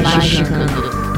Magicando.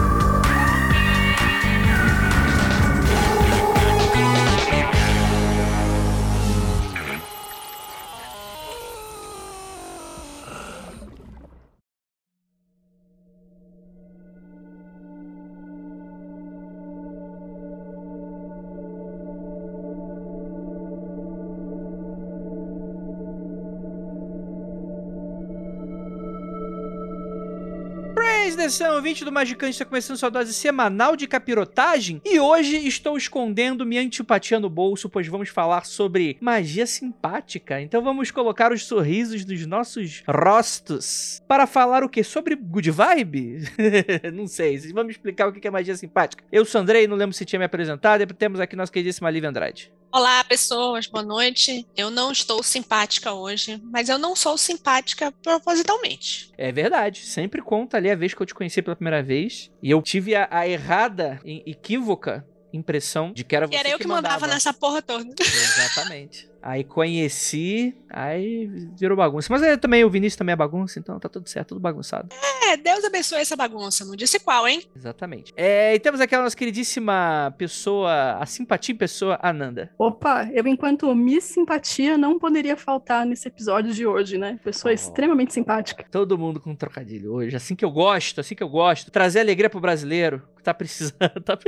Atenção, ouvinte do Magicante, está começando sua dose semanal de capirotagem e hoje estou escondendo minha antipatia no bolso, pois vamos falar sobre magia simpática. Então vamos colocar os sorrisos dos nossos rostos para falar o que? Sobre good vibe? não sei, vamos explicar o que é magia simpática. Eu sou Andrei, não lembro se tinha me apresentado, e temos aqui nossa queridíssima Lívia Andrade. Olá, pessoas, boa noite. Eu não estou simpática hoje, mas eu não sou simpática propositalmente. É verdade, sempre conta ali a vez que eu te conheci pela primeira vez e eu tive a, a errada, equívoca impressão de que era você era eu que, que mandava. mandava nessa porra toda. Exatamente. Aí conheci, aí virou bagunça. Mas é, também o Vinícius também é bagunça, então tá tudo certo, tudo bagunçado. É, Deus abençoe essa bagunça, não disse qual, hein? Exatamente. É, e temos aquela nossa queridíssima pessoa, a simpatia em pessoa, Ananda. Opa, eu enquanto Miss Simpatia não poderia faltar nesse episódio de hoje, né? Pessoa oh. extremamente simpática. Todo mundo com um trocadilho hoje, assim que eu gosto, assim que eu gosto. Trazer alegria pro brasileiro, que tá precisando. Tá...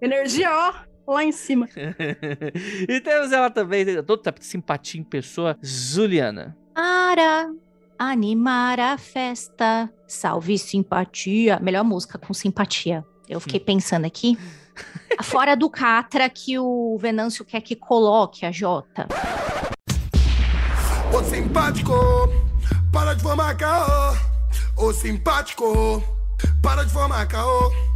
Energia, ó, lá em cima. e temos ela também, toda simpatia em pessoa, Juliana. Para animar a festa, salve simpatia. Melhor música com simpatia. Eu fiquei pensando aqui. Fora do Catra que o Venâncio quer que coloque a Jota. Ô simpático, para de formar caô. Ô simpático, para de formar caô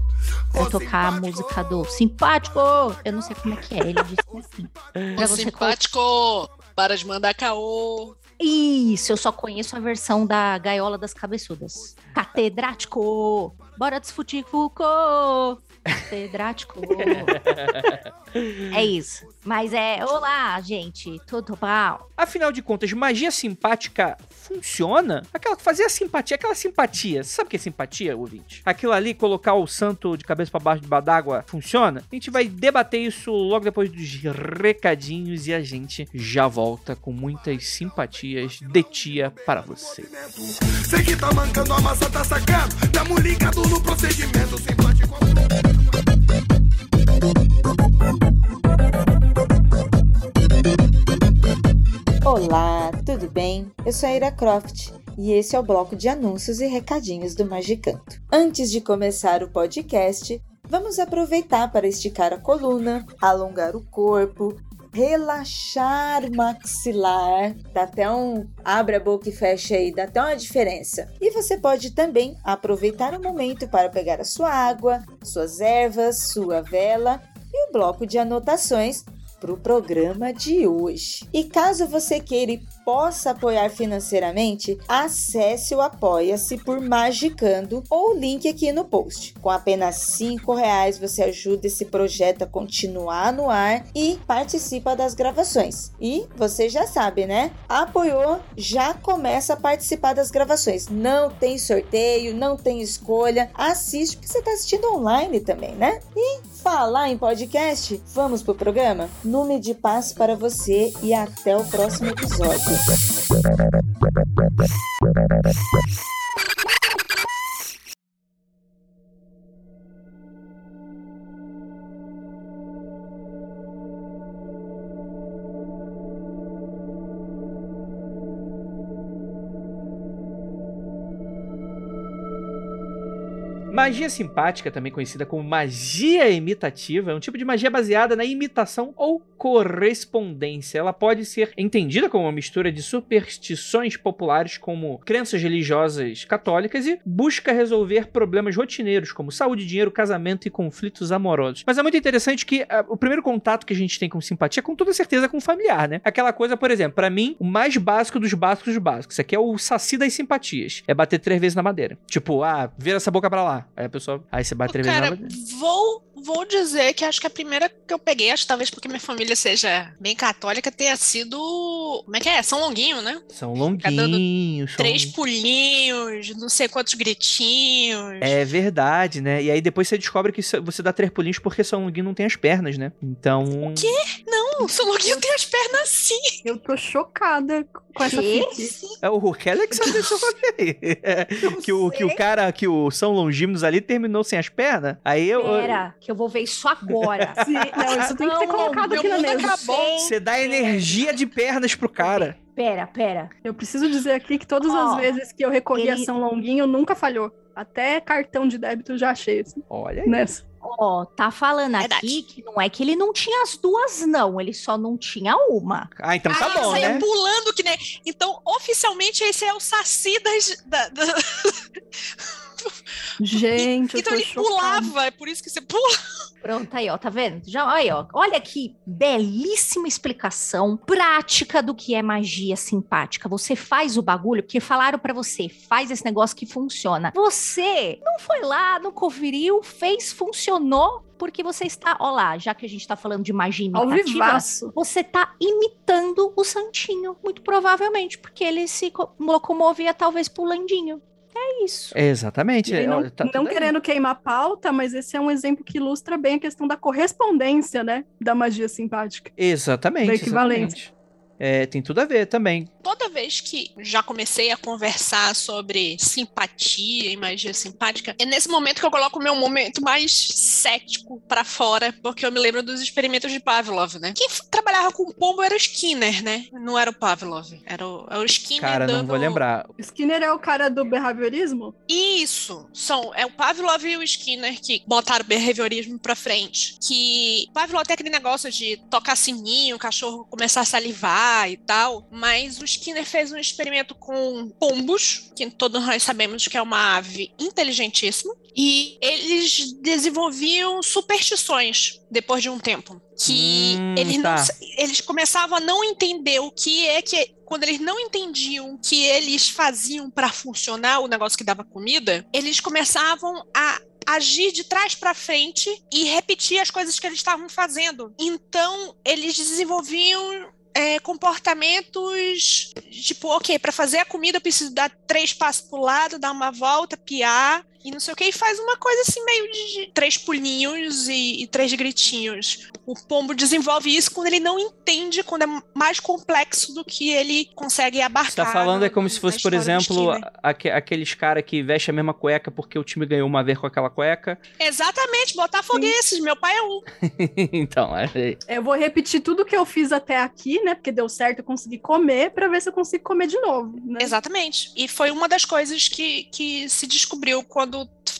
vai tocar a música do Simpático. Eu não sei como é que é. Ele disse assim. Ô, simpático, para de mandar caô. Isso, eu só conheço a versão da Gaiola das Cabeçudas. Catedrático, bora discutir Foucault. Catedrático. é isso. Mas é, olá, gente, tudo bom? Afinal de contas, magia simpática funciona? Aquela fazer a simpatia, aquela simpatia. Você sabe o que é simpatia, ouvinte? Aquilo ali, colocar o santo de cabeça para baixo de d'água, funciona? A gente vai debater isso logo depois dos recadinhos e a gente já volta com muitas simpatias de tia para você. Sei que tá mancando, a massa tá sacando. Tamo ligado no procedimento simpático. Olá, tudo bem? Eu sou a Ira Croft e esse é o bloco de anúncios e recadinhos do Magicanto. Antes de começar o podcast, vamos aproveitar para esticar a coluna, alongar o corpo, relaxar maxilar, dá até um abre a boca e fecha aí, dá até uma diferença. E você pode também aproveitar o momento para pegar a sua água, suas ervas, sua vela e o bloco de anotações para o programa de hoje. E caso você queira e possa apoiar financeiramente, acesse o Apoia-se por Magicando ou o link aqui no post. Com apenas cinco reais você ajuda esse projeto a continuar no ar e participa das gravações. E você já sabe, né? Apoiou, já começa a participar das gravações. Não tem sorteio, não tem escolha. Assiste porque você está assistindo online também, né? E falar em podcast, vamos pro programa? Nume de paz para você e até o próximo episódio. Magia simpática, também conhecida como magia imitativa, é um tipo de magia baseada na imitação ou correspondência. Ela pode ser entendida como uma mistura de superstições populares, como crenças religiosas católicas, e busca resolver problemas rotineiros, como saúde, dinheiro, casamento e conflitos amorosos. Mas é muito interessante que ah, o primeiro contato que a gente tem com simpatia é com toda certeza com o familiar, né? Aquela coisa, por exemplo, pra mim, o mais básico dos básicos dos básicos. Isso aqui é o saci das simpatias. É bater três vezes na madeira. Tipo, ah, vira essa boca pra lá. Aí a pessoa. Aí você bate três vezes na Cara, madeira. vou, vou dizer que acho que a primeira que eu peguei, acho talvez porque minha família seja bem católica, tenha sido. Como é que é? São Longuinho, né? São são Três pulinhos, não sei quantos gritinhos. É verdade, né? E aí depois você descobre que você dá três pulinhos porque São Longuinho não tem as pernas, né? Então. O quê? Não, o São Longuinho tem as pernas assim. Eu tô chocada com essa. É o Kelly que aí. É, que, o, que o cara, que o São Longínquos ali terminou sem as pernas. Aí eu. Pera, que eu vou ver isso agora. Sim, não, isso tem que ser Não, colocado meu aqui na mesa. acabou. Você dá energia de pernas pro cara. Pera, pera. Eu preciso dizer aqui que todas Ó, as vezes que eu recorri a ele- São Longuinho, nunca falhou. Até cartão de débito eu já achei, assim, Olha aí. nessa. Ó, tá falando Verdade. aqui que não é que ele não tinha as duas, não. Ele só não tinha uma. Ah, então tá ah, bom, né? pulando que nem. Então, oficialmente, esse é o Saci das. Da, da- Gente, Então ele chocada. pulava, é por isso que você pula. Pronto, aí, ó, tá vendo? Já, aí, ó. Olha que belíssima explicação prática do que é magia simpática. Você faz o bagulho porque falaram pra você, faz esse negócio que funciona. Você não foi lá, não conferiu, fez, funcionou, porque você está, ó lá, já que a gente tá falando de magia imitativa, você tá imitando o santinho, muito provavelmente, porque ele se co- locomovia talvez pulandinho. É isso. Exatamente. E não, tá não tudo aí. querendo queimar a pauta, mas esse é um exemplo que ilustra bem a questão da correspondência, né? Da magia simpática. Exatamente. Da equivalência. exatamente. É, tem tudo a ver também. Toda vez que já comecei a conversar sobre simpatia e magia simpática, é nesse momento que eu coloco o meu momento mais cético pra fora, porque eu me lembro dos experimentos de Pavlov, né? Quem trabalhava com pombo era o Skinner, né? Não era o Pavlov, era o, era o Skinner Cara, não vou lembrar. Skinner é o cara do behaviorismo? Isso, são, é o Pavlov e o Skinner que botaram o behaviorismo pra frente. Que Pavlov tem aquele negócio de tocar sininho, o cachorro começar a salivar e tal, mas o Skinner fez um experimento com pombos, que todos nós sabemos que é uma ave inteligentíssima, e eles desenvolviam superstições depois de um tempo. Que Hum, eles, não tá. eles começavam a não entender o que é que quando eles não entendiam o que eles faziam para funcionar o negócio que dava comida, eles começavam a agir de trás para frente e repetir as coisas que eles estavam fazendo. Então, eles desenvolviam é, comportamentos tipo, ok, para fazer a comida eu preciso dar três passos pro lado, dar uma volta, piar e não sei o que, e faz uma coisa assim meio de três pulinhos e, e três gritinhos. O pombo desenvolve isso quando ele não entende, quando é mais complexo do que ele consegue abarcar. Você tá falando é como se fosse, por exemplo, aque- aqueles cara que veste a mesma cueca porque o time ganhou uma vez com aquela cueca. Exatamente, botafoguenses, meu pai é um. então, é, Eu vou repetir tudo que eu fiz até aqui, né? Porque deu certo, eu consegui comer, pra ver se eu consigo comer de novo, né? Exatamente. E foi uma das coisas que, que se descobriu quando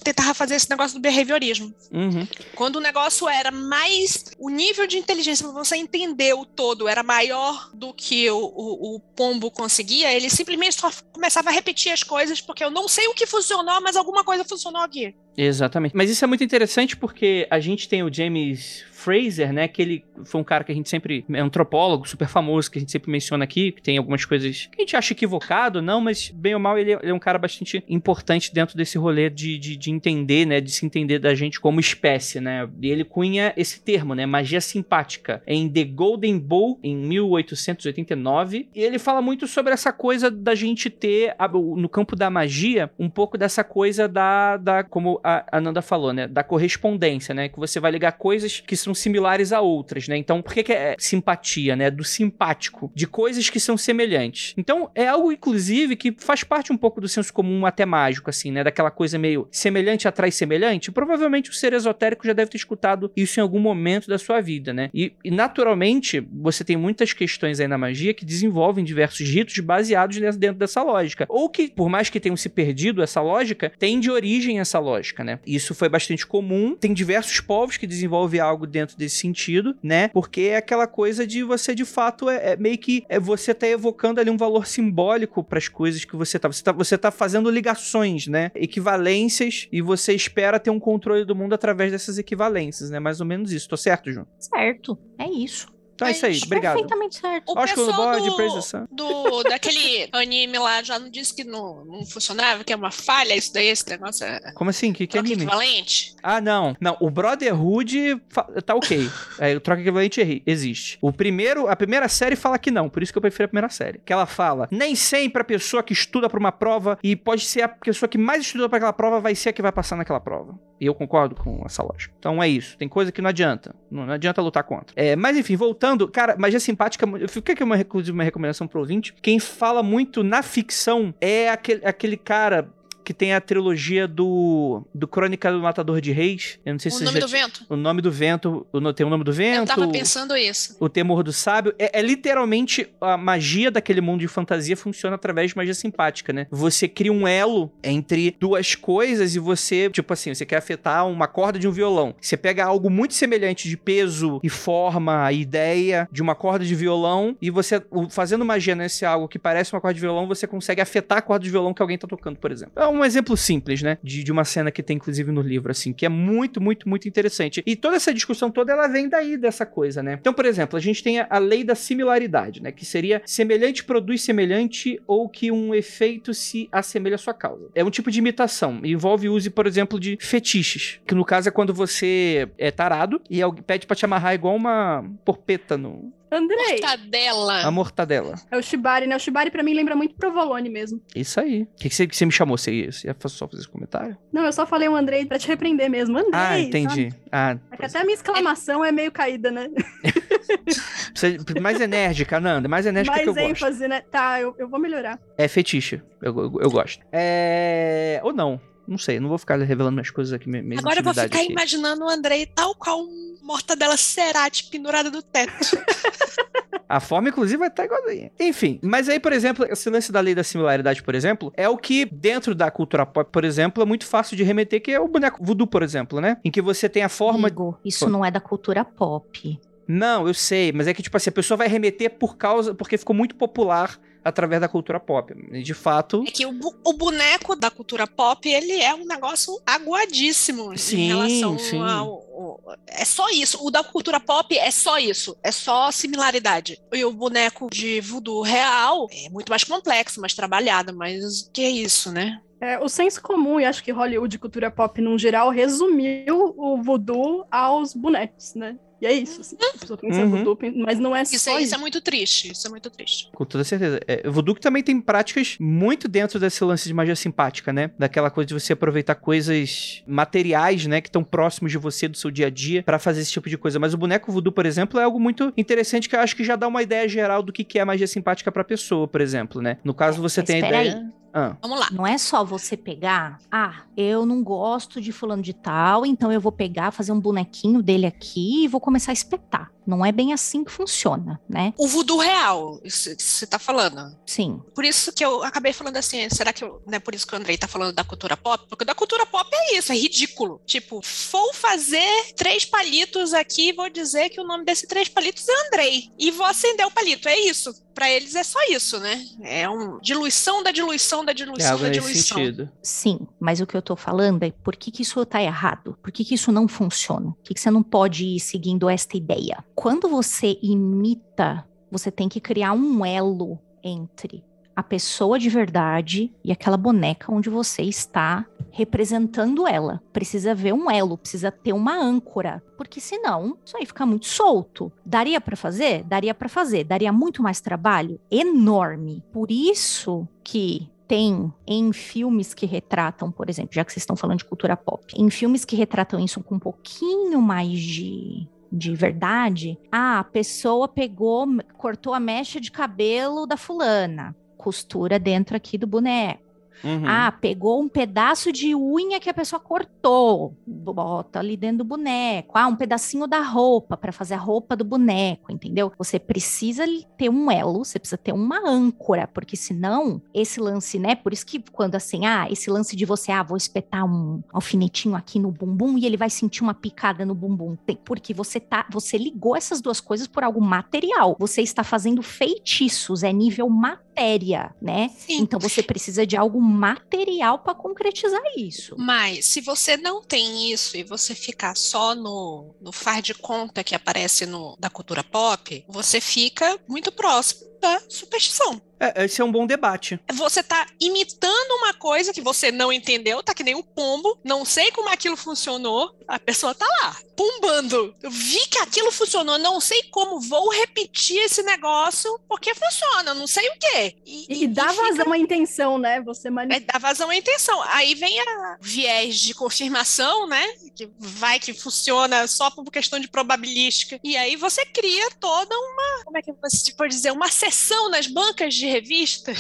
tentava fazer esse negócio do behaviorismo. uhum. Quando o negócio era mais. O nível de inteligência para você entender o todo era maior do que o, o, o pombo conseguia, ele simplesmente só começava a repetir as coisas, porque eu não sei o que funcionou, mas alguma coisa funcionou aqui. Exatamente. Mas isso é muito interessante porque a gente tem o James Fraser, né? Que ele foi um cara que a gente sempre. É um antropólogo super famoso, que a gente sempre menciona aqui, que tem algumas coisas que a gente acha equivocado, não, mas bem ou mal, ele, é- ele é um cara bastante importante dentro desse rolê de, de, de entender, né? De se entender da gente como espécie, né? E ele cunha esse termo, né? Magia simpática, em The Golden Bowl, em 1889. E ele fala muito sobre essa coisa da gente ter, no campo da magia, um pouco dessa coisa da, da como a a Nanda falou, né? Da correspondência, né? Que você vai ligar coisas que são similares a outras, né? Então, por que, que é simpatia, né? Do simpático, de coisas que são semelhantes. Então, é algo, inclusive, que faz parte um pouco do senso comum até mágico, assim, né? Daquela coisa meio semelhante atrai semelhante. Provavelmente o ser esotérico já deve ter escutado isso em algum momento da sua vida, né? E, e, naturalmente, você tem muitas questões aí na magia que desenvolvem diversos ritos baseados dentro dessa lógica. Ou que, por mais que tenham se perdido essa lógica, tem de origem essa lógica. né? Isso foi bastante comum. Tem diversos povos que desenvolvem algo dentro desse sentido, né? Porque é aquela coisa de você, de fato, é, é meio que é você tá evocando ali um valor simbólico para as coisas que você tá. Você tá. Você tá fazendo ligações, né? Equivalências e você espera ter um controle do mundo através dessas equivalências, né? Mais ou menos isso. Tô certo, João? Certo, é isso. Então é isso aí, obrigado. Perfeitamente certo. O Oscar pessoal Sun. do, do daquele anime lá já não disse que não, não funcionava, que é uma falha isso daí, esse negócio é Como assim? Que, que troca anime? equivalente? Ah, não. Não, o Brotherhood tá ok. É, o troca equivalente existe. O primeiro, a primeira série fala que não, por isso que eu prefiro a primeira série. Que ela fala, nem sempre a pessoa que estuda pra uma prova e pode ser a pessoa que mais estuda pra aquela prova vai ser a que vai passar naquela prova. E eu concordo com essa lógica. Então é isso. Tem coisa que não adianta. Não, não adianta lutar contra. É, mas enfim, voltando, cara, magia simpática, fica aqui uma, inclusive, uma recomendação pro ouvinte. Quem fala muito na ficção é aquele, aquele cara que tem a trilogia do, do Crônica do Matador de Reis. Eu não sei O se nome você do já vento? o nome do vento, o, tem o nome do vento, Eu tava pensando isso. o temor do sábio. É, é literalmente a magia daquele mundo de fantasia funciona através de magia simpática, né? Você cria um elo entre duas coisas e você, tipo assim, você quer afetar uma corda de um violão. Você pega algo muito semelhante de peso e forma, e ideia de uma corda de violão e você, o- fazendo magia nesse algo que parece uma corda de violão, você consegue afetar a corda de violão que alguém tá tocando, por exemplo. É um exemplo simples, né? De, de uma cena que tem, inclusive, no livro, assim, que é muito, muito, muito interessante. E toda essa discussão toda, ela vem daí dessa coisa, né? Então, por exemplo, a gente tem a, a lei da similaridade, né? Que seria semelhante produz semelhante ou que um efeito se assemelha à sua causa. É um tipo de imitação. Envolve o uso, por exemplo, de fetiches. Que no caso é quando você é tarado e pede pra te amarrar igual uma porpeta no... Andrei, Mortadela. A mortadela. é o Shibari, né? O Shibari pra mim lembra muito Provolone mesmo. Isso aí. O que, que, você, que você me chamou? Você ia, você ia só fazer esse comentário? Não, eu só falei o Andrei pra te repreender mesmo. Andrei, ah, sabe? entendi. Ah, É que até a minha exclamação é meio caída, né? Mais enérgica, Nanda. Mais enérgica que eu Mais gosto. ênfase, né? Tá, eu, eu vou melhorar. É fetiche. Eu, eu, eu gosto. É. Ou não. Não sei. Não vou ficar revelando minhas coisas aqui. Minhas Agora eu vou ficar aqui. imaginando o Andrei tal qual um mortadela cerate pendurada do teto. A forma, inclusive, vai estar igualzinha. Enfim, mas aí, por exemplo, esse lance da lei da similaridade, por exemplo, é o que, dentro da cultura pop, por exemplo, é muito fácil de remeter, que é o boneco voodoo, por exemplo, né? Em que você tem a forma. Amigo, isso Pô. não é da cultura pop. Não, eu sei, mas é que, tipo assim, a pessoa vai remeter por causa. porque ficou muito popular através da cultura pop. E, de fato. É que o, bu- o boneco da cultura pop, ele é um negócio aguadíssimo Sim, em relação sim. ao, ao- É só isso. O da cultura pop é só isso. É só similaridade. E o boneco de voodoo real é muito mais complexo, mais trabalhado, mas que é isso, né? É, o senso comum, e acho que Hollywood e cultura pop num geral, resumiu o voodoo aos bonecos, né? E é isso, assim. A pessoa pensa Uhum. voodoo, mas não é Isso, só é, isso. isso é muito triste. Isso é muito triste. Com toda certeza. É, o Voodoo que também tem práticas muito dentro desse lance de magia simpática, né? Daquela coisa de você aproveitar coisas materiais, né? Que estão próximos de você, do seu dia a dia, pra fazer esse tipo de coisa. Mas o boneco Voodoo, por exemplo, é algo muito interessante que eu acho que já dá uma ideia geral do que que é magia simpática pra pessoa, por exemplo, né? No caso, você Mas tem a ideia. Ah, Vamos lá. Não é só você pegar, ah, eu não gosto de fulano de tal, então eu vou pegar, fazer um bonequinho dele aqui e vou começar a espetar. Não é bem assim que funciona, né? O voodoo real, isso que você tá falando. Sim. Por isso que eu acabei falando assim, será que eu, não é por isso que o Andrei tá falando da cultura pop? Porque da cultura pop é isso, é ridículo. Tipo, vou fazer três palitos aqui, vou dizer que o nome desse três palitos é Andrei. E vou acender o palito, é isso. Pra eles é só isso, né? É um diluição da diluição da é diluição algo da nesse diluição. sentido. Sim, mas o que eu tô falando é por que, que isso tá errado? Por que, que isso não funciona? Por que, que você não pode ir seguindo esta ideia? Quando você imita, você tem que criar um elo entre a pessoa de verdade e aquela boneca onde você está representando ela. Precisa haver um elo, precisa ter uma âncora, porque senão isso aí fica muito solto. Daria pra fazer? Daria pra fazer. Daria muito mais trabalho? Enorme. Por isso que tem em filmes que retratam, por exemplo, já que vocês estão falando de cultura pop, em filmes que retratam isso com um pouquinho mais de de verdade, ah, a pessoa pegou, cortou a mecha de cabelo da fulana, costura dentro aqui do boneco. Uhum. Ah, pegou um pedaço de unha que a pessoa cortou, bota ali dentro do boneco. Ah, um pedacinho da roupa para fazer a roupa do boneco, entendeu? Você precisa ter um elo, você precisa ter uma âncora, porque senão esse lance, né? Por isso que quando assim, ah, esse lance de você, ah, vou espetar um alfinetinho aqui no bumbum e ele vai sentir uma picada no bumbum, tem, porque você tá, você ligou essas duas coisas por algo material. Você está fazendo feitiços, é nível matéria, né? Sim. Então você precisa de algo material para concretizar isso. Mas se você não tem isso e você ficar só no, no faz de conta que aparece no, da cultura pop, você fica muito próximo da superstição. É, esse é um bom debate. Você tá imitando uma coisa que você não entendeu, tá que nem um pombo, não sei como aquilo funcionou, a pessoa tá lá, pumbando. Eu vi que aquilo funcionou, não sei como, vou repetir esse negócio, porque funciona, não sei o quê. E, e dá fica- vazão à intenção, né? Você É, manipula. dá vazão à intenção. Aí vem a viés de confirmação, né? Que vai que funciona só por questão de probabilística. E aí você cria toda uma, como é que você pode dizer, uma sessão nas bancas de revistas.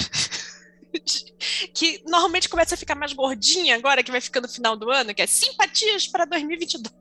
que normalmente começa a ficar mais gordinha agora, que vai ficando no final do ano, que é simpatias para 2022.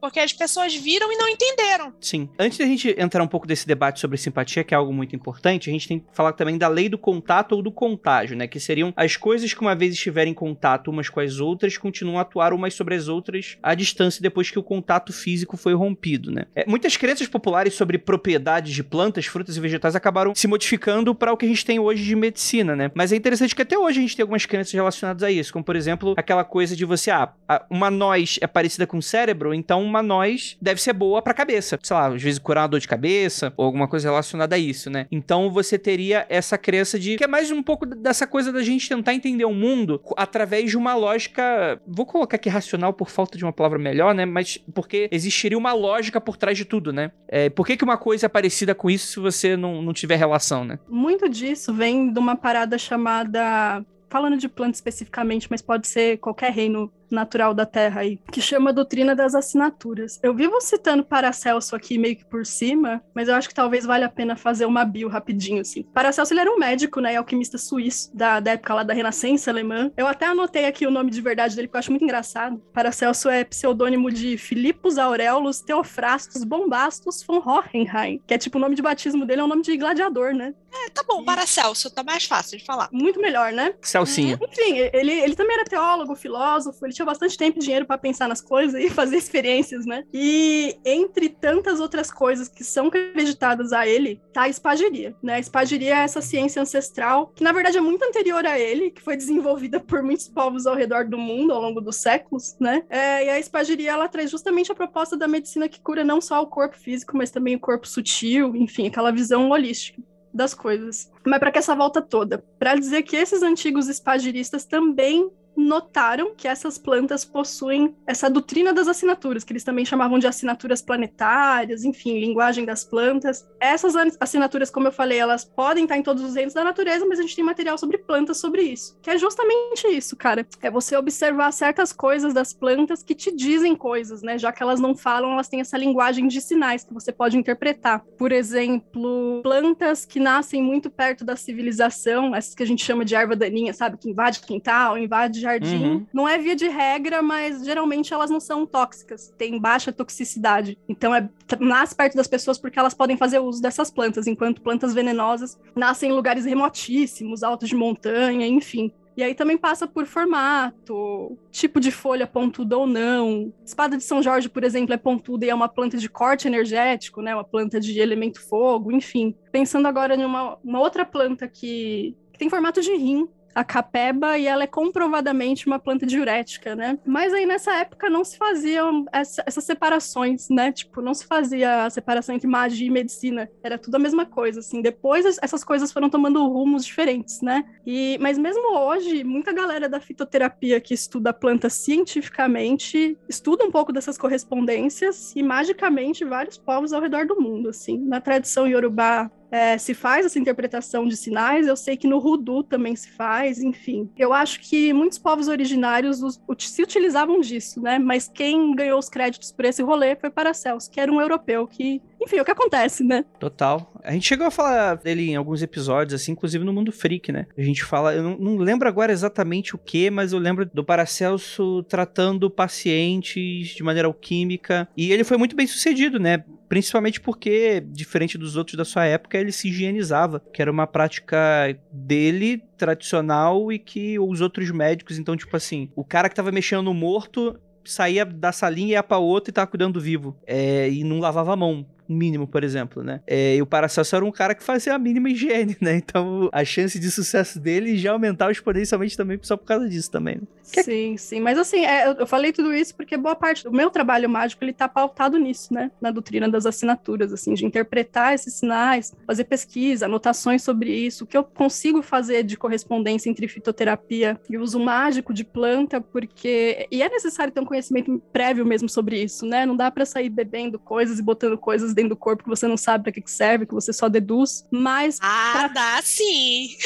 Porque as pessoas viram e não entenderam. Sim. Antes da gente entrar um pouco desse debate sobre simpatia, que é algo muito importante, a gente tem que falar também da lei do contato ou do contágio, né? Que seriam as coisas que uma vez estiverem em contato umas com as outras, continuam a atuar umas sobre as outras à distância depois que o contato físico foi rompido, né? É, muitas crenças populares sobre propriedades de plantas, frutas e vegetais acabaram se modificando para o que a gente tem hoje de medicina, né? Mas é interessante que até hoje a gente tem algumas crenças relacionadas a isso, como por exemplo, aquela coisa de você, ah, uma noz é parecida com o cérebro, então uma noz deve ser boa pra cabeça. Sei lá, às vezes curar uma dor de cabeça ou alguma coisa relacionada a isso, né? Então você teria essa crença de que é mais um pouco dessa coisa da gente tentar entender o mundo através de uma lógica, vou colocar aqui racional por falta de uma palavra melhor, né? Mas porque existiria uma lógica por trás de tudo, né? É, por que, que uma coisa é parecida com isso se você não, não tiver relação, né? Muito disso vem de uma parada chamada. Falando de planta especificamente, mas pode ser qualquer reino natural da Terra aí, que chama a doutrina das assinaturas. Eu vivo citando Paracelso aqui meio que por cima, mas eu acho que talvez valha a pena fazer uma bio rapidinho, assim. Paracelso, ele era um médico, né, e alquimista suíço, da, da época lá da Renascença alemã. Eu até anotei aqui o nome de verdade dele, porque eu acho muito engraçado. Paracelso é pseudônimo de Filipos Aurelus Theophrastus Bombastus von Hohenheim, que é tipo o nome de batismo dele, é um nome de gladiador, né? É, tá bom, Paracelso, tá mais fácil de falar. Muito melhor, né? Celcinha. Enfim, ele, ele também era teólogo, filósofo, ele tinha bastante tempo e dinheiro para pensar nas coisas e fazer experiências, né? E entre tantas outras coisas que são acreditadas a ele, tá a espagiria, né? A espagiria é essa ciência ancestral que na verdade é muito anterior a ele, que foi desenvolvida por muitos povos ao redor do mundo ao longo dos séculos, né? É, e a espagiria ela traz justamente a proposta da medicina que cura não só o corpo físico, mas também o corpo sutil, enfim, aquela visão holística das coisas. Mas para que essa volta toda? Para dizer que esses antigos espagiristas também notaram que essas plantas possuem essa doutrina das assinaturas, que eles também chamavam de assinaturas planetárias, enfim, linguagem das plantas. Essas assinaturas, como eu falei, elas podem estar em todos os reinos da natureza, mas a gente tem material sobre plantas sobre isso, que é justamente isso, cara. É você observar certas coisas das plantas que te dizem coisas, né? Já que elas não falam, elas têm essa linguagem de sinais que você pode interpretar. Por exemplo, plantas que nascem muito perto da civilização, essas que a gente chama de erva daninha, sabe? Que invade quintal, invade jardim. Uhum. Não é via de regra, mas geralmente elas não são tóxicas, têm baixa toxicidade. Então é nasce perto das pessoas porque elas podem fazer uso dessas plantas, enquanto plantas venenosas nascem em lugares remotíssimos, altos de montanha, enfim. E aí também passa por formato, tipo de folha pontuda ou não. Espada de São Jorge, por exemplo, é pontuda e é uma planta de corte energético, né? Uma planta de elemento fogo, enfim. Pensando agora em uma, uma outra planta que, que tem formato de rim, a capeba, e ela é comprovadamente uma planta diurética, né? Mas aí nessa época não se faziam essa- essas separações, né? Tipo, não se fazia a separação entre magia e medicina. Era tudo a mesma coisa, assim. Depois es- essas coisas foram tomando rumos diferentes, né? E, mas mesmo hoje, muita galera da fitoterapia que estuda a planta cientificamente estuda um pouco dessas correspondências e magicamente vários povos ao redor do mundo, assim. Na tradição iorubá é, se faz essa interpretação de sinais, eu sei que no Rudu também se faz, enfim. Eu acho que muitos povos originários os- se utilizavam disso, né? Mas quem ganhou os créditos por esse rolê foi Paracelso, que era um europeu que Enfim, é o que acontece, né? Total. A gente chegou a falar dele em alguns episódios, assim, inclusive no Mundo Freak, né? A gente fala, eu não, não lembro agora exatamente o que, mas eu lembro do Paracelso tratando pacientes de maneira alquímica. E ele foi muito bem sucedido, né? Principalmente porque, diferente dos outros da sua época, ele se higienizava, que era uma prática dele, tradicional, e que os outros médicos, então, tipo assim, o cara que tava mexendo no morto saía da salinha ia pra outra e tava cuidando do vivo. É, e não lavava a mão mínimo, por exemplo, né? É, e o Paracelso era um cara que fazia a mínima higiene, né? Então a chance de sucesso dele já aumentava exponencialmente também só por causa disso também. Né? Sim, sim. Mas assim, é, eu falei tudo isso porque boa parte do meu trabalho mágico ele tá pautado nisso, né? Na doutrina das assinaturas, assim, de interpretar esses sinais, fazer pesquisa, anotações sobre isso, o que eu consigo fazer de correspondência entre fitoterapia e uso mágico de planta, porque. E é necessário ter um conhecimento prévio mesmo sobre isso, né? Não dá para sair bebendo coisas e botando coisas dentro do corpo que você não sabe para que, que serve, que você só deduz. Mas. Ah, pra... dá sim.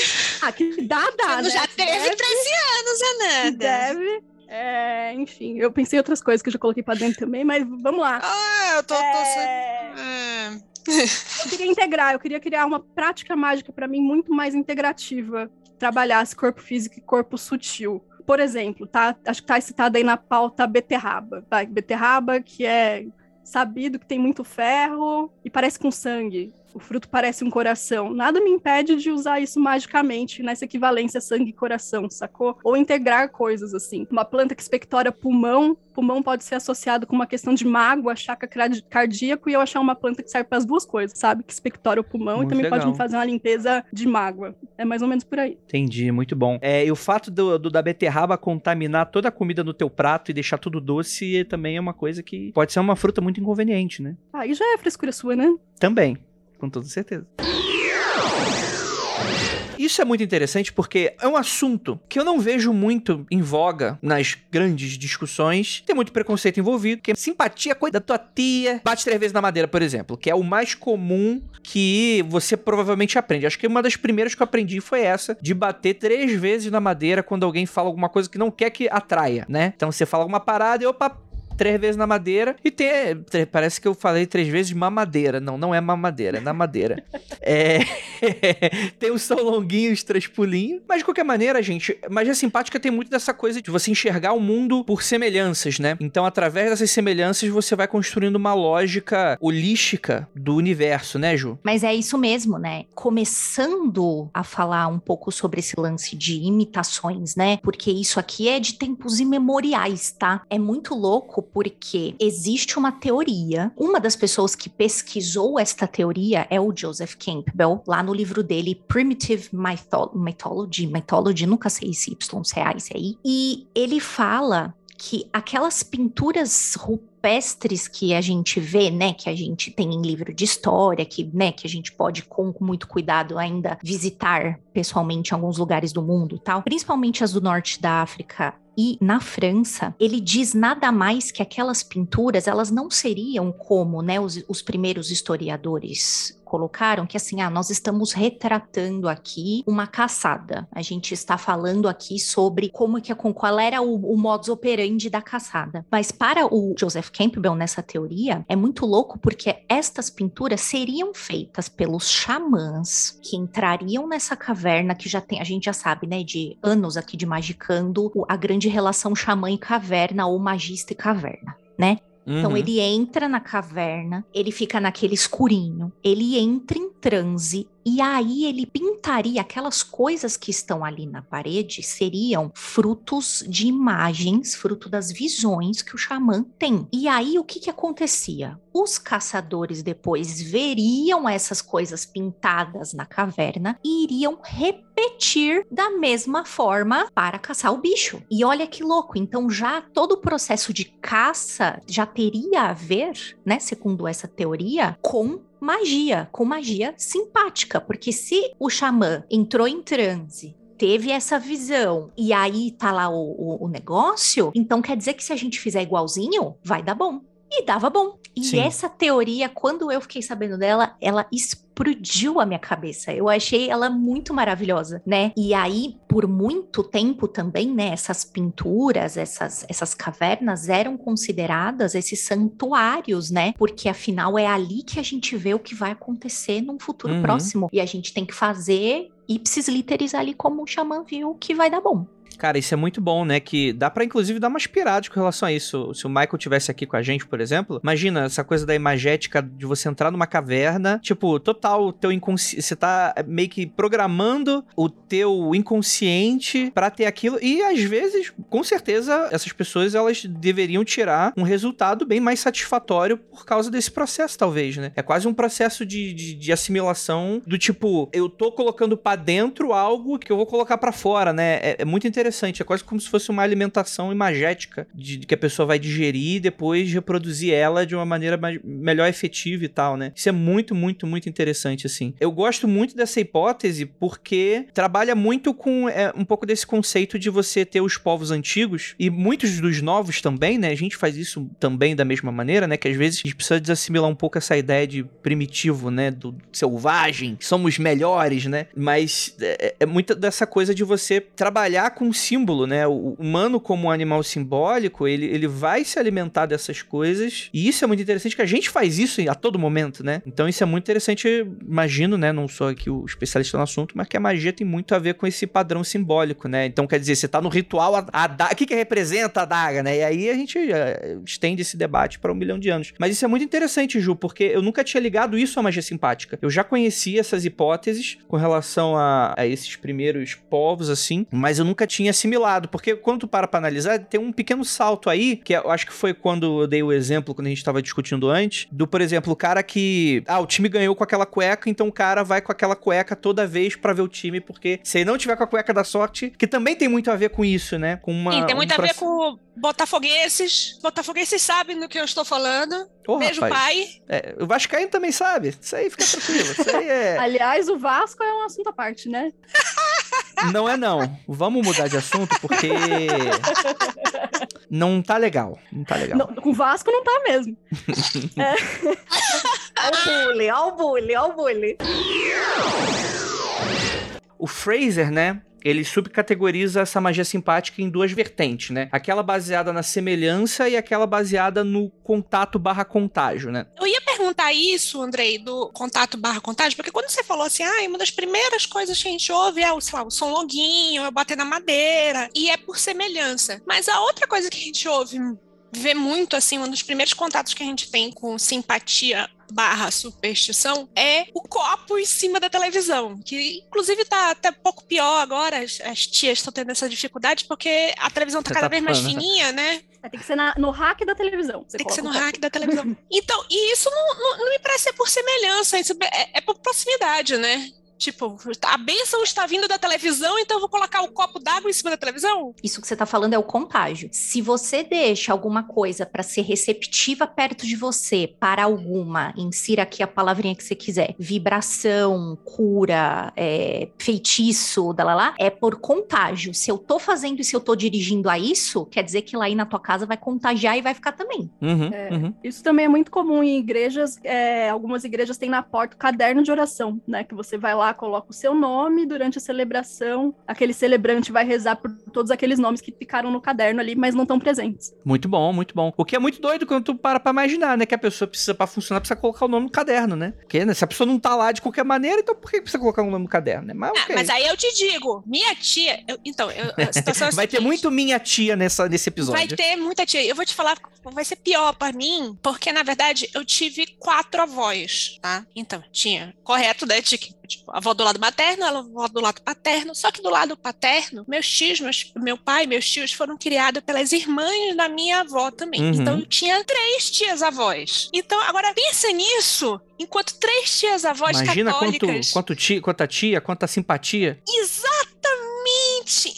Ah, que dá, dá. Né? já teve Deve, 13 anos, Ananda. Deve. É, enfim, eu pensei em outras coisas que eu já coloquei pra dentro também, mas vamos lá. Ah, eu tô. tô É. Eu queria integrar, eu queria criar uma prática mágica para mim muito mais integrativa, que trabalhasse corpo físico e corpo sutil. Por exemplo, tá, acho que tá citado aí na pauta beterraba, tá? Beterraba que é sabido que tem muito ferro e parece com sangue. O fruto parece um coração. Nada me impede de usar isso magicamente nessa equivalência sangue e coração, sacou? Ou integrar coisas assim. Uma planta que expectora pulmão, pulmão pode ser associado com uma questão de mágoa, chakra cardíaco, e eu achar uma planta que serve para as duas coisas, sabe? Que expectora o pulmão Muito e também pode legal. me fazer uma limpeza de mágoa. É mais ou menos por aí. Entendi, muito bom. É, e o fato do, do- da beterraba contaminar toda a comida no teu prato e deixar tudo doce também é uma coisa que pode ser uma fruta muito inconveniente, né? Aí já é frescura sua, né? Também, com toda certeza. Isso é muito interessante porque é um assunto que eu não vejo muito em voga nas grandes discussões. Tem muito preconceito envolvido, que simpatia é coisa da tua tia. Bate três vezes na madeira, por exemplo, que é o mais comum que você provavelmente aprende. Acho que uma das primeiras que eu aprendi foi essa, de bater três vezes na madeira quando alguém fala alguma coisa que não quer que atraia, né? Então você fala alguma parada e opa, três vezes na madeira e tem. tre- Parece que eu falei três vezes mamadeira. Não, não é mamadeira, é na madeira. é. tem o som longuinho, os três pulinhos. Mas de qualquer maneira, gente, magia simpática tem muito dessa coisa de você enxergar o mundo por semelhanças, né? Então, através dessas semelhanças, você vai construindo uma lógica holística do universo, né, Ju? Mas é isso mesmo, né? Começando a falar um pouco sobre esse lance de imitações, né? Porque isso aqui é de tempos imemoriais, tá? É muito louco porque existe uma teoria. Uma das pessoas que pesquisou esta teoria é o Joseph Campbell, lá no livro dele Primitive Mytho- Mythology, Mythology, nunca sei se Y se é se I. E ele fala que aquelas pinturas rupestres que a gente vê, né, que a gente tem em livro de história, que, né, que a gente pode com muito cuidado ainda visitar pessoalmente em alguns lugares do mundo, tal, principalmente as do norte da África e na França, ele diz nada mais que aquelas pinturas, elas não seriam como, né, os, os primeiros historiadores colocaram, que assim, ah, nós estamos retratando aqui uma caçada. A gente está falando aqui sobre como que com qual era o, o modus operandi da caçada. Mas para o Joseph Campbell nessa teoria é muito louco porque estas pinturas seriam feitas pelos xamãs que entrariam nessa caverna que já tem, a gente já sabe, né, de anos aqui de magicando a grande relação xamã e caverna ou magista e caverna, né? Então Uhum. ele entra na caverna, ele fica naquele escurinho, ele entra em transe e aí ele pintaria aquelas coisas que estão ali na parede seriam frutos de imagens, fruto das visões que o xamã tem. E aí o que que acontecia? Os caçadores depois veriam essas coisas pintadas na caverna e iriam repetir da mesma forma para caçar o bicho. E olha que louco, então já todo o processo de caça já teria a ver, né, segundo essa teoria, com magia, com magia simpática, porque se o xamã entrou em transe Teve essa visão e aí tá lá o, o- o negócio, então quer dizer que se a gente fizer igualzinho, vai dar bom. E dava bom. E Sim. essa teoria, quando eu fiquei sabendo dela, ela explodiu a minha cabeça. Eu achei ela muito maravilhosa, né? E aí, por muito tempo também, né, essas pinturas, essas, essas cavernas eram consideradas esses santuários, né? Porque afinal é ali que a gente vê o que vai acontecer num futuro Uhum. próximo. E a gente tem que fazer ipsis literis ali como o xamã viu que vai dar bom. Cara, isso é muito bom, né? Que dá pra inclusive dar umas piradas com relação a isso. Se o Michael tivesse aqui com a gente, por exemplo, imagina essa coisa da imagética de você entrar numa caverna, tipo, total, teu inconsciente, você tá meio que programando o teu inconsciente pra ter aquilo e às vezes, com certeza, essas pessoas elas deveriam tirar um resultado bem mais satisfatório por causa desse processo, talvez, né? É quase um processo de, de, de assimilação do tipo, eu tô colocando pra dentro algo que eu vou colocar pra fora, né? É, é muito interessante. É quase como se fosse uma alimentação imagética de, de que a pessoa vai digerir e depois reproduzir ela de uma maneira mais, melhor efetiva e tal, né? Isso é muito, muito, muito interessante, assim. Eu gosto muito dessa hipótese porque trabalha muito com é, um pouco desse conceito de você ter os povos antigos e muitos dos novos também, né? A gente faz isso também da mesma maneira, né? Que às vezes a gente precisa desassimilar um pouco essa ideia de primitivo, né? Do selvagem, somos melhores, né? Mas é, é muita dessa coisa de você trabalhar com símbolo, né? O humano como um animal simbólico, ele, ele vai se alimentar dessas coisas e isso é muito interessante que a gente faz isso a todo momento, né? Então isso é muito interessante, imagino, né? Não sou aqui o especialista no assunto, mas que a magia tem muito a ver com esse padrão simbólico, né? Então quer dizer, você tá no ritual, a, a da- o que que representa a daga, né? E aí a gente eh, estende esse debate para um milhão de anos. Mas isso é muito interessante, Ju, porque eu nunca tinha ligado isso à magia simpática. Eu já conhecia essas hipóteses com relação a, a esses primeiros povos, assim, mas eu nunca tinha assimilado, porque quando tu para pra analisar, tem um pequeno salto aí, que eu acho que foi quando eu dei o exemplo, quando a gente tava discutindo antes, do, por exemplo, o cara que, ah, o time ganhou com aquela cueca, então o cara vai com aquela cueca toda vez pra ver o time, porque se ele não tiver com a cueca da sorte, que também tem muito a ver com isso, né? Com uma. Sim, tem um muito a ver com botafoguenses. Botafoguenses sabem do que eu estou falando. Ô, Beijo, rapaz. pai. É, o Vascaíno também sabe. Isso aí fica tranquilo. Isso aí é. Aliás, o Vasco é um assunto à parte, né? Não é não. Vamos mudar de assunto porque. Não tá legal. Não tá legal. Não, com o Vasco não tá mesmo. Ó o bullying, ó o bullying, ó o bullying. O Fraser, né? Ele subcategoriza essa magia simpática em duas vertentes, né? Aquela baseada na semelhança e aquela baseada no contato barra contágio, né? Eu ia perguntar isso, Andrei, do contato barra contágio, porque quando você falou assim, ah, uma das primeiras coisas que a gente ouve é o, sei lá, o som longuinho, é bater na madeira, e é por semelhança. Mas a outra coisa que a gente ouve, vê muito, assim, um dos primeiros contatos que a gente tem com simpatia barra superstição é o copo em cima da televisão, que inclusive tá até um pouco pior agora, as, as tias estão tendo essa dificuldade porque a televisão tá Você cada tá vez mais né? fininha, né? É, Tem que ser na- no hack da televisão. Você Tem que ser no hack da televisão. Então, e isso não, não, não me parece ser por semelhança, isso é, é por proximidade, né? Tipo, a bênção está vindo da televisão, então eu vou colocar o copo d'água em cima da televisão? Isso que você tá falando é o contágio. Se você deixa alguma coisa para ser receptiva perto de você para alguma, insira aqui a palavrinha que você quiser, vibração, cura, é, feitiço, lá, é por contágio. Se eu tô fazendo e se eu tô dirigindo a isso, quer dizer que lá aí na tua casa vai contagiar e vai ficar também. Uhum, É. uhum. Isso também é muito comum em igrejas. é, algumas igrejas têm na porta o caderno de oração, né? Que você vai lá, coloca o seu nome durante a celebração. Aquele celebrante vai rezar por todos aqueles nomes que ficaram no caderno ali, mas não estão presentes. Muito bom, muito bom. O que é muito doido quando tu para pra imaginar, né? Que a pessoa precisa, pra funcionar, precisa colocar o nome no caderno, né? Porque né, se a pessoa não tá lá de qualquer maneira, então por que precisa colocar o nome no caderno, né? Mas, Ah, ok. mas aí eu te digo, minha tia. eu- então, eu- a situação é a Vai ter muito minha tia nessa, nesse Vai episódio. ter muita tia. Eu vou te falar, vai ser pior pra mim, porque na verdade eu tive quatro avós, tá? Então, tinha, correto, né? Que, tipo, a avó do lado materno, a avó do lado paterno. Só que do lado paterno, meus tios, meus, meu pai, meus tios foram criados pelas irmãs da minha avó também. Uhum. Então, eu tinha três tias avós. Então, agora pensa nisso, enquanto três tias avós Imagina quanto, católicas. quanto tia, quanta tia, quanta simpatia. Exatamente!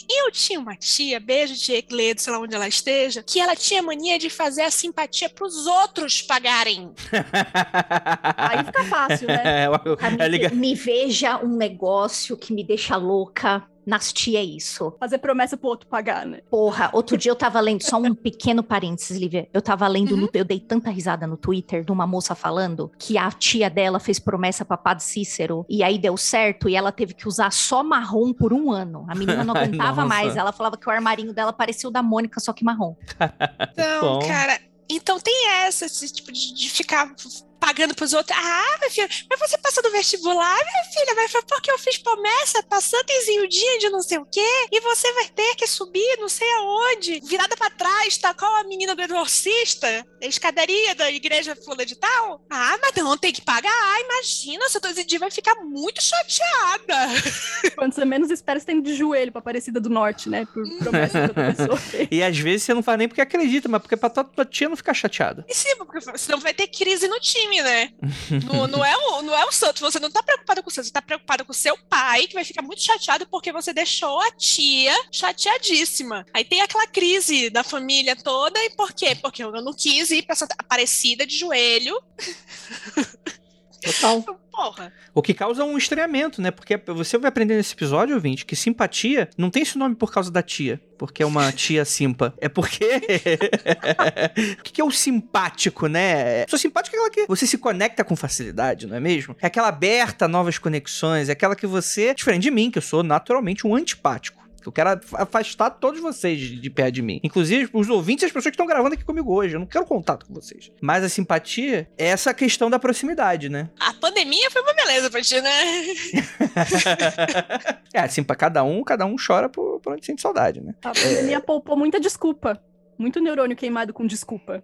Eu tinha uma tia, beijo tia Ecledo, sei lá onde ela esteja, que ela tinha mania de fazer a simpatia pros outros pagarem. Aí fica fácil, né? É, eu- liga- me, me veja um negócio que me deixa louca. Nas tia é isso. Fazer promessa pro outro pagar, né? Porra, outro dia eu tava lendo, só um pequeno parênteses, Lívia. Eu tava lendo, Uhum. no, eu dei tanta risada no Twitter de uma moça falando que a tia dela fez promessa pra Padre Cícero e aí deu certo e ela teve que usar só marrom por um ano. A menina não aguentava mais. Ela falava que o armarinho dela parecia o da Mônica, só que marrom. Então, Bom. cara, então tem essa, esse tipo de, de ficar pagando pros outros. Ah, minha filha, mas você passou no vestibular, minha filha, mas foi porque eu fiz promessa, passando o dia de não sei o quê, e você vai ter que subir não sei aonde, virada pra trás, tá qual a menina do exorcista, a escadaria da igreja fulana de tal. Ah, mas não, tem que pagar. Ah, imagina, essa Tozidinha vai ficar muito chateada. Quando você menos espera, você tem de joelho pra Aparecida do Norte, né? Por promessa que outra pessoa fez. E às vezes você não faz nem porque acredita, mas porque pra tua, tua tia não ficar chateada. E sim, porque senão vai ter crise no time, né? não, não, é o, não é o santo, você não tá preocupado com o santo, você tá preocupado com o seu pai, que vai ficar muito chateado porque você deixou a tia chateadíssima. Aí tem aquela crise da família toda, e por quê? Porque eu não quis ir pra Santa Aparecida de joelho. Total. Porra. O que causa um estranhamento, né? Porque você vai aprender nesse episódio, ouvinte, que simpatia não tem esse nome por causa da tia. Porque é uma tia simpa. É porque. o que que é o simpático, né? Sou simpático é aquela que você se conecta com facilidade, não é mesmo? É aquela aberta a novas conexões. É aquela que você. Diferente de mim, que eu sou naturalmente um antipático. Eu quero af- afastar todos vocês de, perto de mim. Inclusive os ouvintes e as pessoas que estão gravando aqui comigo hoje. Eu não quero contato com vocês. Mas a simpatia é essa questão da proximidade, né? A pandemia foi uma beleza pra ti, né? é, assim, pra cada um, cada um chora por, por onde sente saudade, né? A pandemia poupou muita desculpa. Muito neurônio queimado com desculpa.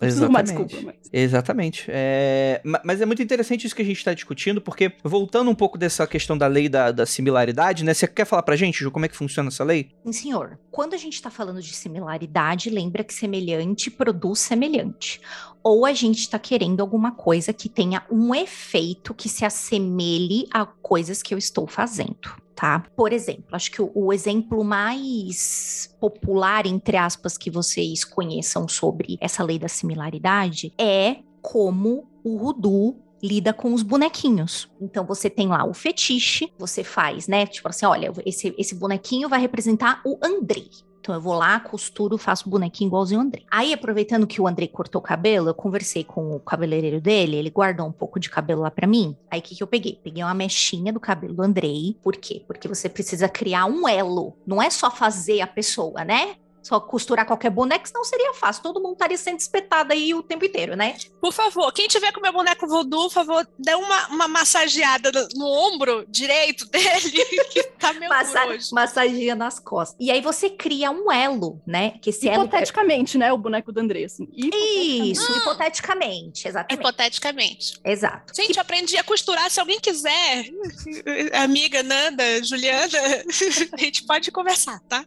Precisa arrumar desculpa, mas... Exatamente. É, ma- Mas é muito interessante isso que a gente está discutindo, porque voltando um pouco dessa questão da lei da, da similaridade, né? Você quer falar pra gente, Ju, como é que funciona essa lei? Sim, senhor. Quando a gente está falando de similaridade, lembra que semelhante produz semelhante. Ou a gente está querendo alguma coisa que tenha um efeito que se assemelhe a coisas que eu estou fazendo. Tá? Por exemplo, acho que o, o exemplo mais popular, entre aspas, que vocês conheçam sobre essa lei da similaridade é como o Rudu lida com os bonequinhos. Então você tem lá o fetiche, você faz, né? Tipo assim, olha, esse, esse bonequinho vai representar o Andrei. Então eu vou lá, costuro, faço bonequinho igualzinho o Andrei. Aí, aproveitando que o Andrei cortou o cabelo, eu conversei com o cabeleireiro dele, ele guardou um pouco de cabelo lá pra mim. Aí o que, que eu peguei? Peguei uma mechinha do cabelo do Andrei. Por quê? Porque você precisa criar um elo. Não é só fazer a pessoa, né? Só costurar qualquer boneco, senão seria fácil. Todo mundo estaria sendo espetado aí o tempo inteiro, né? Por favor, quem tiver com meu boneco voodoo, por favor, dê uma, uma massageada no, no ombro direito dele, que tá meio Massa massagia nas costas. E aí você cria um elo, né? Que esse elo. Hipoteticamente, né? O boneco do André, assim. Hipoteticamente. Isso, hipoteticamente, exatamente. Hipoteticamente. Exato. Gente, eu aprendi a costurar. Se alguém quiser, amiga Nanda, Juliana, a gente pode conversar, tá?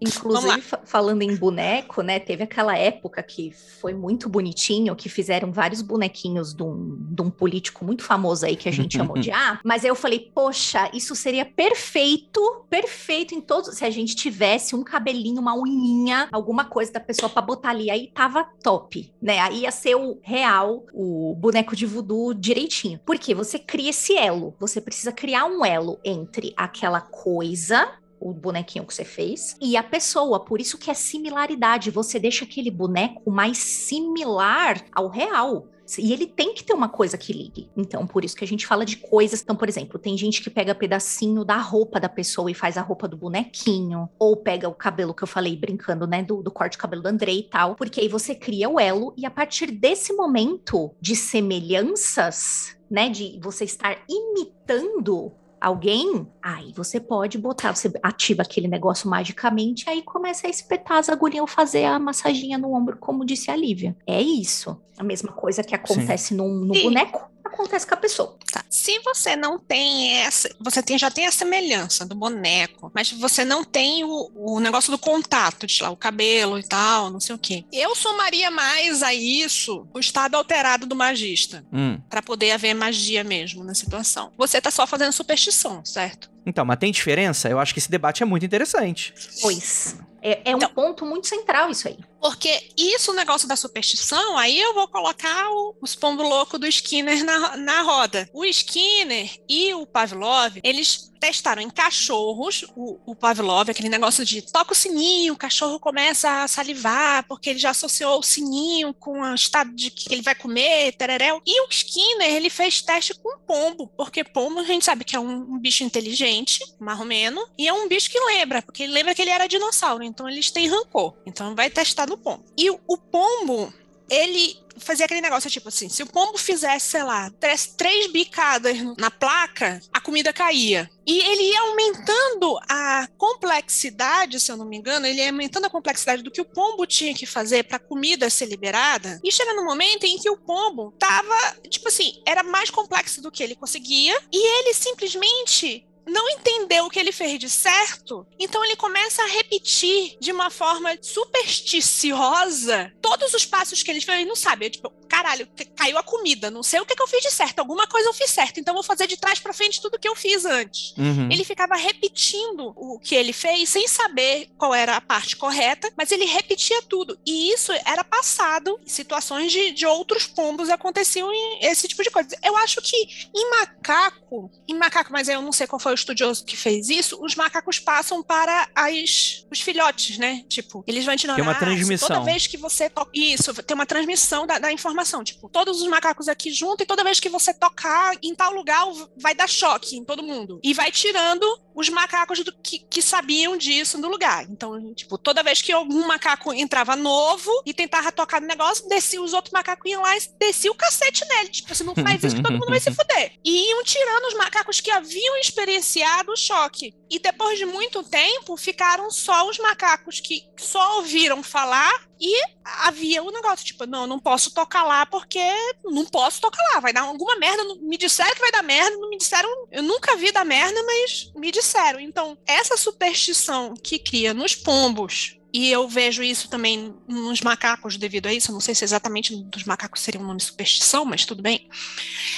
Inclusive, fa- falando em boneco, né? Teve aquela época que foi muito bonitinho, que fizeram vários bonequinhos de um, de um político muito famoso aí que a gente ama odiar. Mas aí eu falei, poxa, isso seria perfeito, perfeito em todos. Se a gente tivesse um cabelinho, uma unhinha, alguma coisa da pessoa pra botar ali, aí tava top, né? Aí ia ser o real, o boneco de voodoo direitinho. Porque você cria esse elo. Você precisa criar um elo entre aquela coisa o bonequinho que você fez e a pessoa. Por isso que é similaridade. Você deixa aquele boneco mais similar ao real. E ele tem que ter uma coisa que ligue. Então, por isso que a gente fala de coisas. Então, por exemplo, tem gente que pega pedacinho da roupa da pessoa e faz a roupa do bonequinho. Ou pega o cabelo que eu falei brincando, né? Do, do corte de cabelo do Andrei e tal. Porque aí você cria o elo. E a partir desse momento de semelhanças, né? De você estar imitando alguém, aí você pode botar, você ativa aquele negócio magicamente, aí começa a espetar as agulhas ou fazer a massaginha no ombro, como disse a Lívia. É isso. A mesma coisa que acontece no, no Sim. boneco, acontece com a pessoa. Tá. Se você não tem essa, você tem, já tem a semelhança do boneco, mas você não tem o, o negócio do contato, de lá, o cabelo e tal, não sei o quê. Eu somaria mais a isso o estado alterado do magista, Hum. Pra poder haver magia mesmo na situação. Você tá só fazendo superstição, certo? Então, mas tem diferença? Eu acho que esse debate é muito interessante. Pois. É, é um Então- ponto muito central isso aí. Porque isso, o negócio da superstição, aí eu vou colocar o, os pombo louco do Skinner na, na roda. O Skinner e o Pavlov, eles testaram em cachorros o, o Pavlov, aquele negócio de toca o sininho, o cachorro começa a salivar, porque ele já associou o sininho com o estado de que ele vai comer, tereréu. E o Skinner, ele fez teste com pombo, porque pombo a gente sabe que é um, um bicho inteligente, marromeno, e é um bicho que lembra, porque ele lembra que ele era dinossauro, então eles têm rancor. Então vai testar no pombo. E o, pombo, ele fazia aquele negócio, tipo assim, se o pombo fizesse, sei lá, três, três bicadas na placa, a comida caía. E ele ia aumentando a complexidade, se eu não me engano, ele ia aumentando a complexidade do que o pombo tinha que fazer para a comida ser liberada. E chega no momento em que o pombo tava, tipo assim, era mais complexo do que ele conseguia, e ele simplesmente não entendeu o que ele fez de certo, então ele começa a repetir de uma forma supersticiosa todos os passos que ele fez. Ele não sabe, é tipo, caralho, caiu a comida, não sei o que, que eu fiz de certo, alguma coisa eu fiz certo, então vou fazer de trás para frente tudo que eu fiz antes. Uhum. Ele ficava repetindo o que ele fez sem saber qual era a parte correta, mas ele repetia tudo. E isso era passado em situações de, de outros pombos aconteciam esse tipo de coisa. Eu acho que em macaco, em macaco, mas eu não sei qual foi o estudioso que fez isso, os macacos passam para as, os filhotes, né? Tipo, eles vão te Tem uma transmissão. Toda vez que você toca. Isso, tem uma transmissão da, da, informação. Tipo, todos os macacos aqui junto, e toda vez que você tocar em tal lugar, vai dar choque em todo mundo. E vai tirando os macacos do, que, que sabiam disso do lugar. Então, tipo, toda vez que algum macaco entrava novo e tentava tocar no negócio, descia os outros macacos iam lá e descia o cacete nele. Tipo, você não faz isso que todo mundo vai se fuder. E iam tirando os macacos que haviam experienciado o choque. E depois de muito tempo, ficaram só os macacos que só ouviram falar e havia o um negócio, tipo, não, não posso tocar lá porque não posso tocar lá, vai dar alguma merda. Me disseram que vai dar merda, não me disseram, eu nunca vi dar merda, mas me disseram. Então, essa superstição que cria nos pombos e eu vejo isso também nos macacos devido a isso. Não sei se exatamente dos macacos seria um nome superstição, mas tudo bem.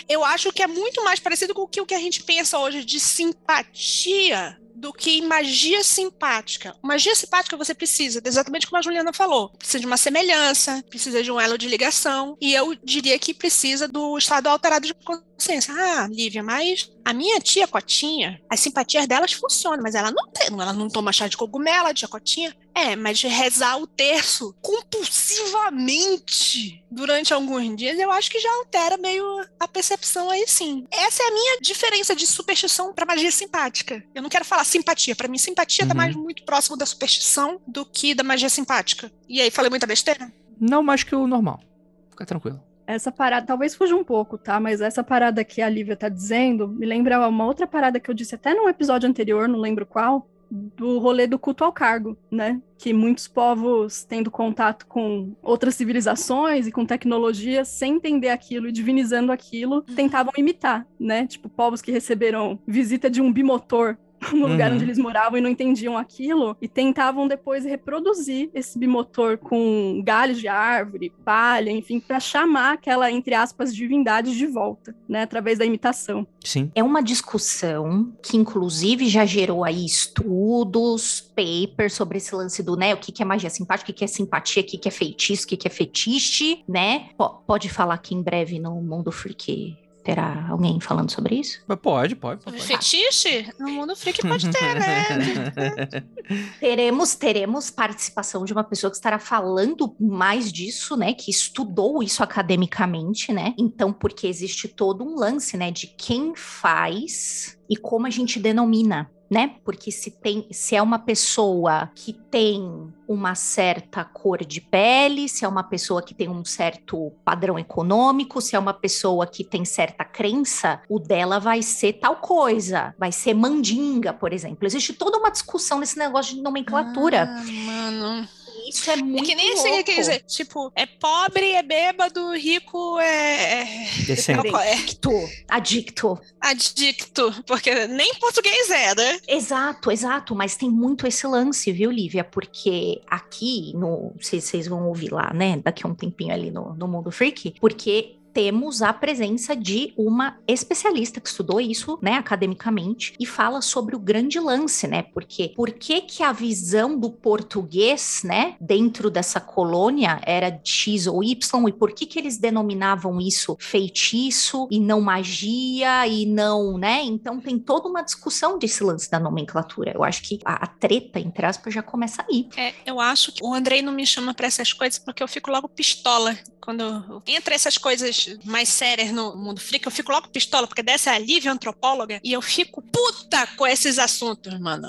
Eu acho que é muito mais parecido com o que, o que a gente pensa hoje de simpatia do que magia simpática. Magia simpática você precisa, exatamente como a Juliana falou, precisa de uma semelhança, precisa de um elo de ligação, e eu diria que precisa do estado alterado de consciência. Ah, Lívia, mas a minha tia Cotinha, as simpatias delas funcionam, mas ela não tem, ela não toma chá de cogumelo, a tia Cotinha. É, mas rezar o terço compulsivamente durante alguns dias, eu acho que já altera meio a percepção aí sim. Essa é a minha diferença de superstição para magia simpática. Eu não quero falar simpatia, para mim simpatia tá uhum. tá mais muito próximo da superstição do que da magia simpática. E aí, falei muita besteira? Não mais que o normal. Fica tranquilo. Essa parada, talvez fuja um pouco, tá? Mas essa parada que a Lívia tá dizendo me lembra uma outra parada que eu disse até num episódio anterior, não lembro qual, do rolê do culto ao cargo, né? Que muitos povos, tendo contato com outras civilizações e com tecnologia, sem entender aquilo e divinizando aquilo, tentavam imitar, né? Tipo, povos que receberam visita de um bimotor no lugar uhum. onde eles moravam e não entendiam aquilo e tentavam depois reproduzir esse bimotor com galhos de árvore, palha, enfim, para chamar aquela entre aspas divindade de volta, né, através da imitação. Sim. É uma discussão que inclusive já gerou aí estudos, papers sobre esse lance do, né, o que, que é magia simpática, o que, que é simpatia, o que, que é feitiço, o que, que é fetiche, né? P pode falar aqui em breve no Mundo Freak Terá alguém falando sobre isso? Pode, pode. pode. Fetiche? No mundo freak pode ter, né? teremos, teremos participação de uma pessoa que estará falando mais disso, né? Que estudou isso academicamente, né? Então, porque existe todo um lance, né? De quem faz e como a gente denomina né? Porque se tem, se é uma pessoa que tem uma certa cor de pele, se é uma pessoa que tem um certo padrão econômico, se é uma pessoa que tem certa crença, o dela vai ser tal coisa, vai ser mandinga, por exemplo. Existe toda uma discussão nesse negócio de nomenclatura. Ah, mano. Isso é muito É que nem louco. assim, quer dizer, tipo, é pobre, é bêbado, rico, é... Decente. é... Adicto. Adicto. Adicto, porque nem português é, né? Exato, exato, mas tem muito esse lance, viu, Lívia? Porque aqui, no, vocês vão ouvir lá, né, daqui a um tempinho ali no, no Mundo Freak, porque temos a presença de uma especialista que estudou isso, né, academicamente e fala sobre o grande lance, né? Porque por que que a visão do português, né, dentro dessa colônia era X ou Y e por que que eles denominavam isso feitiço e não magia e não, né? Então tem toda uma discussão desse lance da nomenclatura. Eu acho que a, a treta, entre aspas, já começa aí. É, eu acho que o Andrei não me chama para essas coisas porque eu fico logo pistola quando entra essas coisas mais sérias no mundo freak, eu fico logo pistola, porque dessa é a Lívia antropóloga, e eu fico puta com esses assuntos, mano.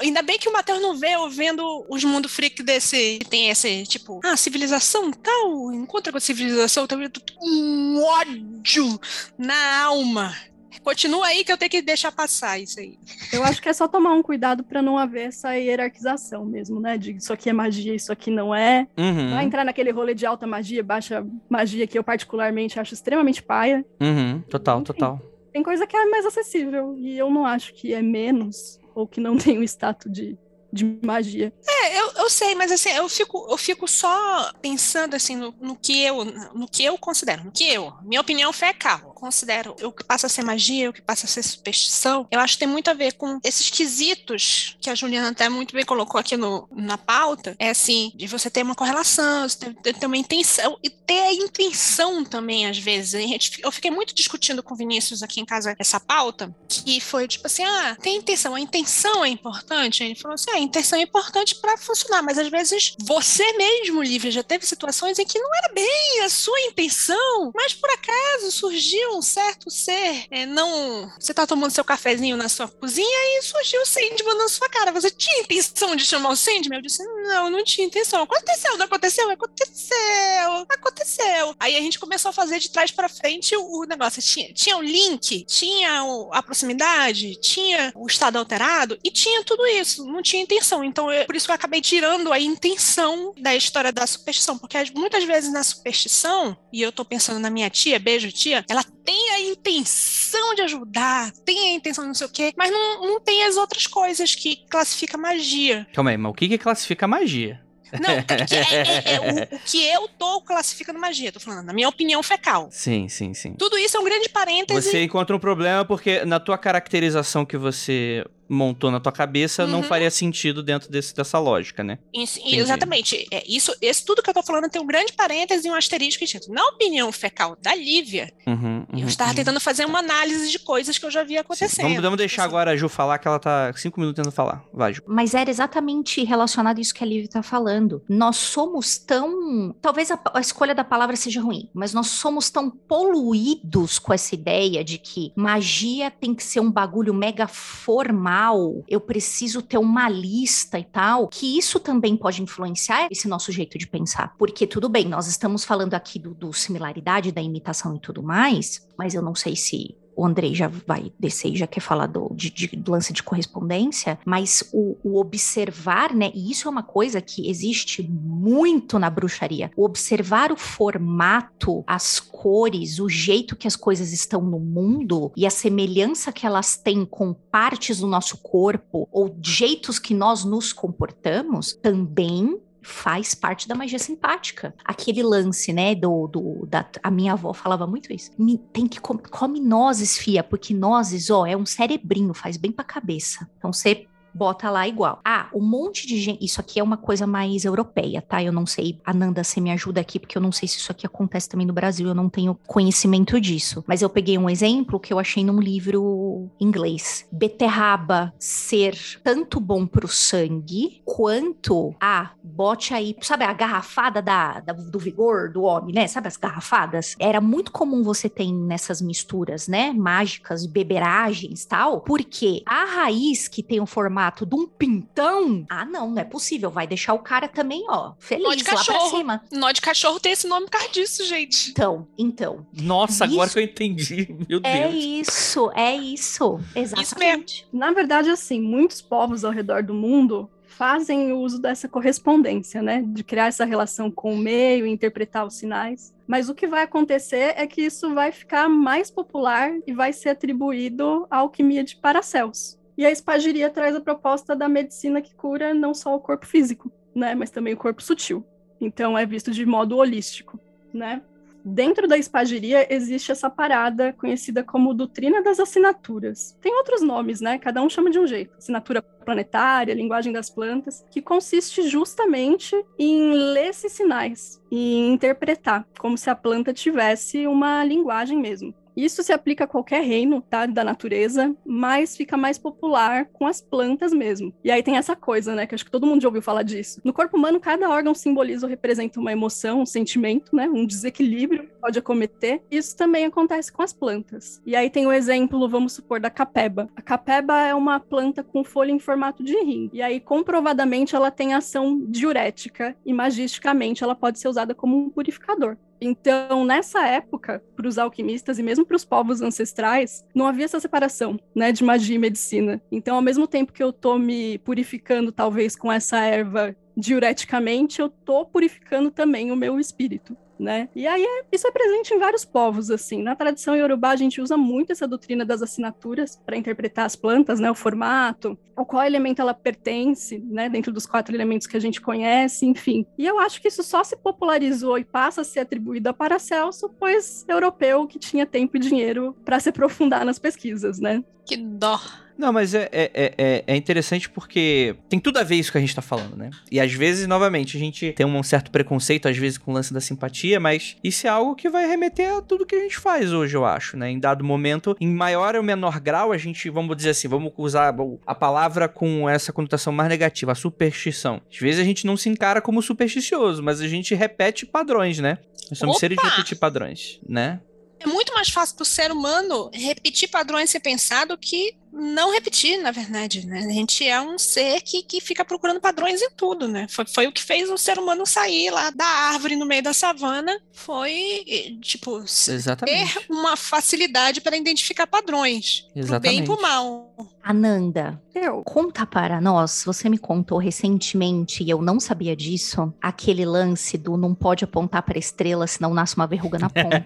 Ainda bem que o Matheus não vê eu vendo os mundo freak desse. Tem esse, tipo, ah, civilização tal, encontra com a civilização, tá um ódio na alma. Continua aí que eu tenho que deixar passar isso aí. Eu acho que é só tomar um cuidado para não haver essa hierarquização mesmo, né? De isso aqui é magia, isso aqui não é. Uhum. Vai entrar naquele rolê de alta magia, baixa magia, que eu particularmente acho extremamente paia. Uhum. Total, Enfim. total. Tem coisa que é mais acessível e eu não acho que é menos ou que não tem o status de, de magia. É, eu, eu sei, mas assim, eu fico, eu fico só pensando assim no, no que eu no que eu considero, no que eu, minha opinião fecal, considero o que passa a ser magia, o que passa a ser superstição. Eu acho que tem muito a ver com esses quesitos que a Juliana até muito bem colocou aqui no, na pauta. É assim, de você ter uma correlação, você ter, ter uma intenção, e ter a intenção também, às vezes. Eu fiquei muito discutindo com o Vinícius aqui em casa essa pauta, que foi tipo assim: ah, tem intenção, a intenção é importante. Ele falou assim: ah, a intenção é importante para funcionar, mas às vezes você mesmo, Lívia, já teve situações em que não era bem a sua intenção, mas por acaso surgiu um certo ser, é, não. Você tá tomando seu cafezinho na sua cozinha e surgiu o Sandman na sua cara. Você tinha intenção de chamar o Sandman? Eu disse: não, não tinha intenção. Aconteceu, não aconteceu? Aconteceu, aconteceu. Aí a gente começou a fazer de trás para frente o, negócio. Tinha, tinha o link, tinha o, a proximidade, tinha o estado alterado e tinha tudo isso. Não tinha intenção. Então, eu, por isso eu acabei tirando a intenção da história da superstição, porque muitas vezes na superstição, e eu tô pensando na minha tia, beijo tia, ela tem a intenção de ajudar, tem a intenção de não sei o quê, mas não, não tem as outras coisas que classifica magia. Calma aí, mas o que que classifica magia? Não, que é, é, é, o, o, que eu tô classificando magia, tô falando, na minha opinião fecal. Sim, sim, sim. Tudo isso é um grande parêntese. Você encontra um problema porque na tua caracterização que você montou na tua cabeça Uhum. não faria sentido dentro desse, dessa lógica, né? Isso- exatamente. É, isso, esse tudo que eu tô falando tem um grande parêntese e um asterisco escrito. Na opinião fecal da Lívia, Uhum, eu uhum, estava uhum. tentando fazer uma análise de coisas que eu já via acontecendo. Vamos, vamos deixar agora a Ju falar, que ela tá cinco minutos tentando falar. Vai, Ju. Mas era exatamente relacionado a isso que a Lívia está falando. Nós somos tão. Talvez a, a escolha da palavra seja ruim, mas nós somos tão poluídos com essa ideia de que magia tem que ser um bagulho mega formal, eu preciso ter uma lista e tal, que isso também pode influenciar esse nosso jeito de pensar. Porque tudo bem, nós estamos falando aqui do, do similaridade, da imitação e tudo mais, mas eu não sei se o Andrei já vai descer e já quer falar do, de, de- do lance de correspondência, mas o, o observar, né? E isso é uma coisa que existe muito na bruxaria. O observar o formato, as cores, o jeito que as coisas estão no mundo e a semelhança que elas têm com partes do nosso corpo ou jeitos que nós nos comportamos também faz parte da magia simpática. Aquele lance, né, do, do da, a minha avó falava muito isso. "Me- Tem que com, come nozes, fia, porque nozes, ó, é um cerebrinho, faz bem pra cabeça. Então você bota lá igual. Ah, um monte de gente, isso aqui é uma coisa mais europeia, tá? Eu não sei, Ananda, você me ajuda aqui, porque eu não sei se isso aqui acontece também no Brasil, eu não tenho conhecimento disso. Mas eu peguei um exemplo que eu achei num livro inglês. Beterraba ser tanto bom pro sangue, quanto a bote aí, sabe a garrafada da, da- do vigor do homem, né? Sabe as garrafadas? Era muito comum você ter nessas misturas, né? Mágicas, beberagens tal, porque a raiz que tem o formato de um pintão, ah, não, não é possível. Vai deixar o cara também, ó, Nó de feliz lá pra cachorro. cima. Nó de cachorro tem esse nome por causa disso, gente. Então, então. Nossa, agora Isso- que eu entendi. Meu É Deus. isso, é isso. Exatamente. Na verdade, assim, muitos povos ao redor do mundo fazem uso dessa correspondência, né? De criar essa relação com o meio, interpretar os sinais. Mas o que vai acontecer é que isso vai ficar mais popular e vai ser atribuído à alquimia de Paracelso. E a espagiria traz a proposta da medicina que cura não só o corpo físico, né? Mas também o corpo sutil. Então é visto de modo holístico, né? Dentro da espagiria existe essa parada conhecida como doutrina das assinaturas. Tem outros nomes, né? Cada um chama de um jeito. Assinatura planetária, linguagem das plantas, que consiste justamente em ler esses sinais e interpretar, como se a planta tivesse uma linguagem mesmo. Isso se aplica a qualquer reino, tá, da natureza, mas fica mais popular com as plantas mesmo. E aí tem essa coisa, né, que acho que todo mundo já ouviu falar disso. No corpo humano, cada órgão simboliza ou representa uma emoção, um sentimento, né, um desequilíbrio que pode acometer. Isso também acontece com as plantas. E aí tem o exemplo, vamos supor, da capeba. A capeba é uma planta com folha em formato de rim. E aí, comprovadamente, ela tem ação diurética e magisticamente ela pode ser usada como um purificador. Então, nessa época, para os alquimistas e mesmo para os povos ancestrais, não havia essa separação, né, de magia e medicina. Então, ao mesmo tempo que eu tô me purificando, talvez, com essa erva diureticamente, eu tô purificando também o meu espírito né? E aí é, isso é presente em vários povos, assim. Na tradição iorubá a gente usa muito essa doutrina das assinaturas para interpretar as plantas, né? O formato, ao qual elemento ela pertence, né? Dentro dos quatro elementos que a gente conhece, enfim. E eu acho que isso só se popularizou e passa a ser atribuído a Paracelso, pois europeu que tinha tempo e dinheiro para se aprofundar nas pesquisas, né? Que dó. Não, mas é, é, é, é, interessante porque tem tudo a ver isso que a gente tá falando, né? E às vezes, novamente, a gente tem um certo preconceito, às vezes, com o lance da simpatia, mas isso é algo que vai remeter a tudo que a gente faz hoje, eu acho, né? Em dado momento, em maior ou menor grau, a gente, vamos dizer assim, vamos usar a palavra com essa conotação mais negativa, a superstição. Às vezes a gente não se encara como supersticioso, mas a gente repete padrões, né? Nós somos Opa! seres de repetir padrões, né? É muito mais fácil para o ser humano repetir padrões sem pensar do que não repetir, na verdade, né? A gente é um ser que, que fica procurando padrões em tudo, né? Foi, foi o que fez o ser humano sair lá da árvore no meio da savana, foi, tipo, Exatamente. ter uma facilidade para identificar padrões, pro bem e pro Exatamente. mal. Ananda, Eu. conta para nós, você me contou recentemente e eu não sabia disso, aquele lance do não pode apontar para estrela senão nasce uma verruga na ponta.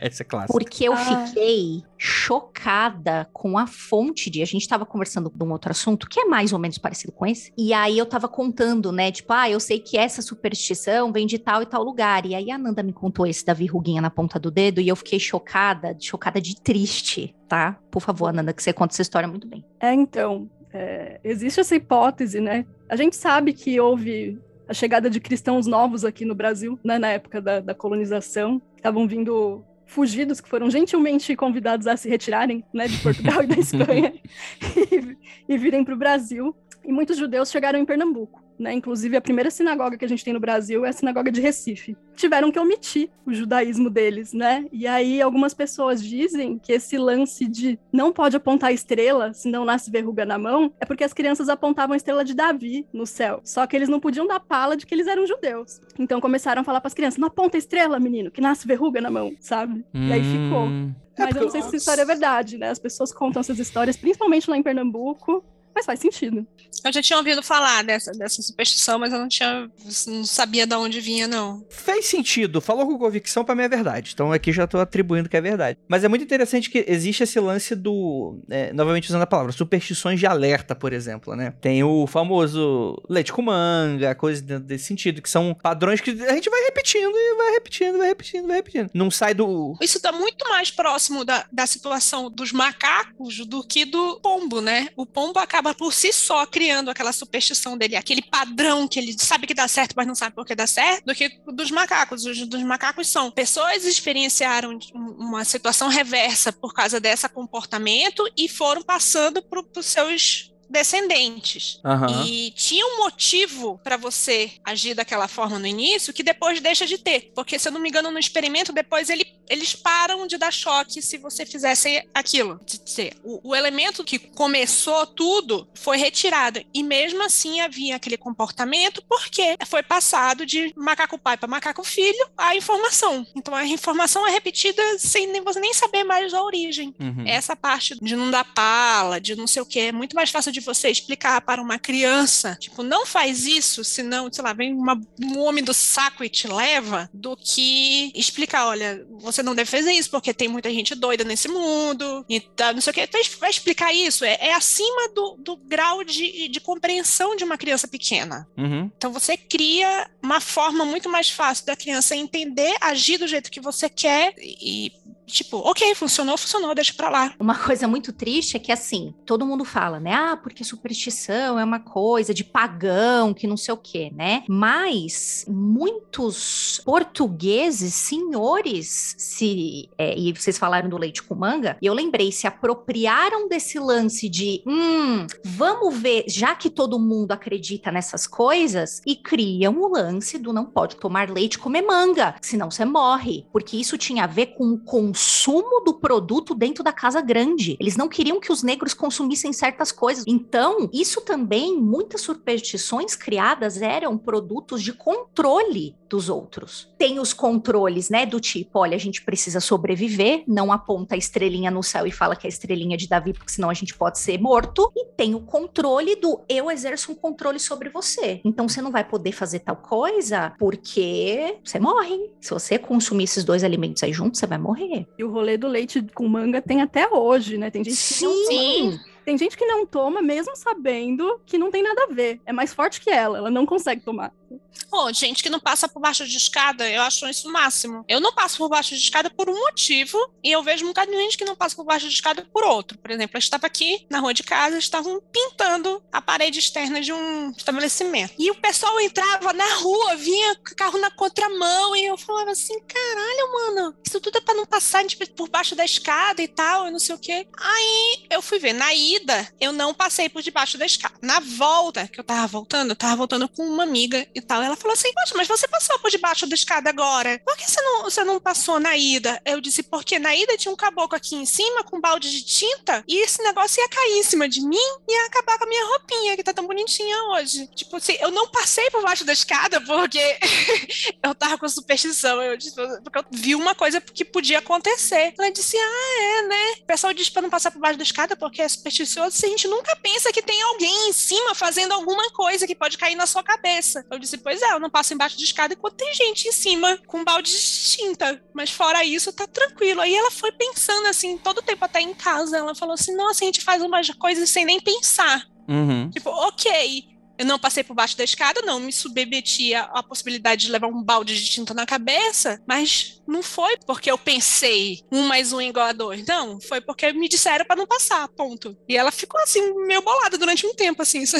Essa é clássica. Porque eu Ah. fiquei chocada com a fonte de. A gente tava conversando de um outro assunto que é mais ou menos parecido com esse. E aí eu tava contando, né? Tipo, ah, eu sei que essa superstição vem de tal e tal lugar. E aí a Nanda me contou esse da verruguinha na ponta do dedo e eu fiquei chocada, chocada de triste, tá? Por favor, Nanda, que você conta essa história muito bem. É, então, é, existe essa hipótese, né? A gente sabe que houve a chegada de cristãos novos aqui no Brasil, né, na época da, da colonização, que estavam vindo fugidos, que foram gentilmente convidados a se retirarem, né, de Portugal e da Espanha e, e virem para o Brasil. E muitos judeus chegaram em Pernambuco. Né? Inclusive, a primeira sinagoga que a gente tem no Brasil é a sinagoga de Recife. Tiveram que omitir o judaísmo deles, né? E aí, algumas pessoas dizem que esse lance de não pode apontar estrela, senão nasce verruga na mão, é porque as crianças apontavam a estrela de Davi no céu. Só que eles não podiam dar pala de que eles eram judeus. Então começaram a falar para as crianças: não aponta estrela, menino, que nasce verruga na mão, sabe? E aí ficou. Hum. Mas eu não sei se essa história é verdade, né? As pessoas contam essas histórias, principalmente lá em Pernambuco, mas faz sentido. Eu já tinha ouvido falar dessa, dessa superstição, mas eu não tinha. não sabia de onde vinha, não. Fez sentido, falou com convicção pra mim é verdade. Então aqui já tô atribuindo que é verdade. Mas é muito interessante que existe esse lance do. é, novamente usando a palavra, superstições de alerta, por exemplo, né? Tem o famoso leite com manga, coisas dentro desse sentido, que são padrões que a gente vai repetindo e vai repetindo, vai repetindo, vai repetindo. Não sai do. Isso está muito mais próximo da, da situação dos macacos do que do pombo, né? O pombo acaba por si só criando aquela superstição dele, aquele padrão que ele sabe que dá certo, mas não sabe por que dá certo, do que dos macacos. Os dos macacos são pessoas experienciaram uma situação reversa por causa desse comportamento e foram passando para os seus descendentes. Aham. E tinha um motivo para você agir daquela forma no início que depois deixa de ter. Porque, se eu não me engano, no experimento, depois ele, eles param de dar choque se você fizesse aquilo. O, o elemento que começou tudo foi retirado. E mesmo assim havia aquele comportamento porque foi passado de macaco pai para macaco filho a informação. Então a informação é repetida sem nem você nem saber mais a origem. Uhum. Essa parte de não dar pala, de não sei o que, é muito mais fácil de você explicar para uma criança, tipo, não faz isso, senão, sei lá, vem uma- um homem do saco e te leva, do que explicar, olha, você não deve fazer isso, porque tem muita gente doida nesse mundo, e tá, não sei o que. Vai, vai explicar isso. É, é acima do, do grau de, de compreensão de uma criança pequena. Uhum. Então você cria uma forma muito mais fácil da criança entender, agir do jeito que você quer e tipo, ok, funcionou, funcionou, deixa pra lá. Uma coisa muito triste é que, assim, todo mundo fala, né? Ah, porque superstição é uma coisa de pagão, que não sei o quê, né? Mas muitos portugueses, senhores, se. É, e vocês falaram do leite com manga, e eu lembrei, se apropriaram desse lance de, hum, vamos ver, já que todo mundo acredita nessas coisas, e criam o lance do não pode tomar leite comer manga, senão você morre. Porque isso tinha a ver com o consumo do produto dentro da casa grande. Eles não queriam que os negros consumissem certas coisas. Então, isso também, muitas superstições criadas eram produtos de controle dos outros. Tem os controles, né, do tipo, olha, a gente precisa sobreviver, não aponta a estrelinha no céu e fala que é a estrelinha de Davi, porque senão a gente pode ser morto. E tem o controle do eu exerço um controle sobre você. Então você não vai poder fazer tal coisa porque você morre. Se você consumir esses dois alimentos aí juntos, você vai morrer. E o rolê do leite com manga tem até hoje, né? Tem gente que não Sim. Tem gente que não toma, mesmo sabendo que não tem nada a ver. É mais forte que ela, ela não consegue tomar. Pô, gente que não passa por baixo de escada, eu acho isso o máximo. Eu não passo por baixo de escada por um motivo, e eu vejo um bocado de gente que não passa por baixo de escada por outro. Por exemplo, eu estava aqui na rua de casa, estavam pintando a parede externa de um estabelecimento. E o pessoal entrava na rua, vinha com carro na contramão, e eu falava assim: caralho, mano, isso tudo é pra não passar por baixo da escada e tal, e não sei o quê. Aí eu fui ver, na ida, eu não passei por debaixo da escada. Na volta, que eu tava voltando, eu tava voltando com uma amiga e tal. Ela falou assim: Poxa, mas você passou por debaixo da escada agora. Por que você não, você não passou na ida? Eu disse: Porque na ida tinha um caboclo aqui em cima com um balde de tinta e esse negócio ia cair em cima de mim e ia acabar com a minha roupinha, que tá tão bonitinha hoje. Tipo assim, eu não passei por baixo da escada porque eu tava com superstição. Eu disse, porque eu vi uma coisa que podia acontecer. Ela disse: Ah, é, né? O pessoal diz pra não passar por baixo da escada porque é Se a gente nunca pensa que tem alguém em cima fazendo alguma coisa que pode cair na sua cabeça. Eu disse: Pois é, eu não passo embaixo de escada enquanto tem gente em cima com balde de tinta. Mas fora isso, tá tranquilo. Aí ela foi pensando assim, todo o tempo até em casa. Ela falou assim: Nossa, a gente faz umas coisas sem nem pensar. Uhum. Tipo, ok. Eu não passei por baixo da escada, não me submeti à, possibilidade de levar um balde de tinta na cabeça, mas não foi porque eu pensei um mais um igual a dois. Não, foi porque me disseram para não passar, ponto. E ela ficou assim, meio bolada durante um tempo, assim.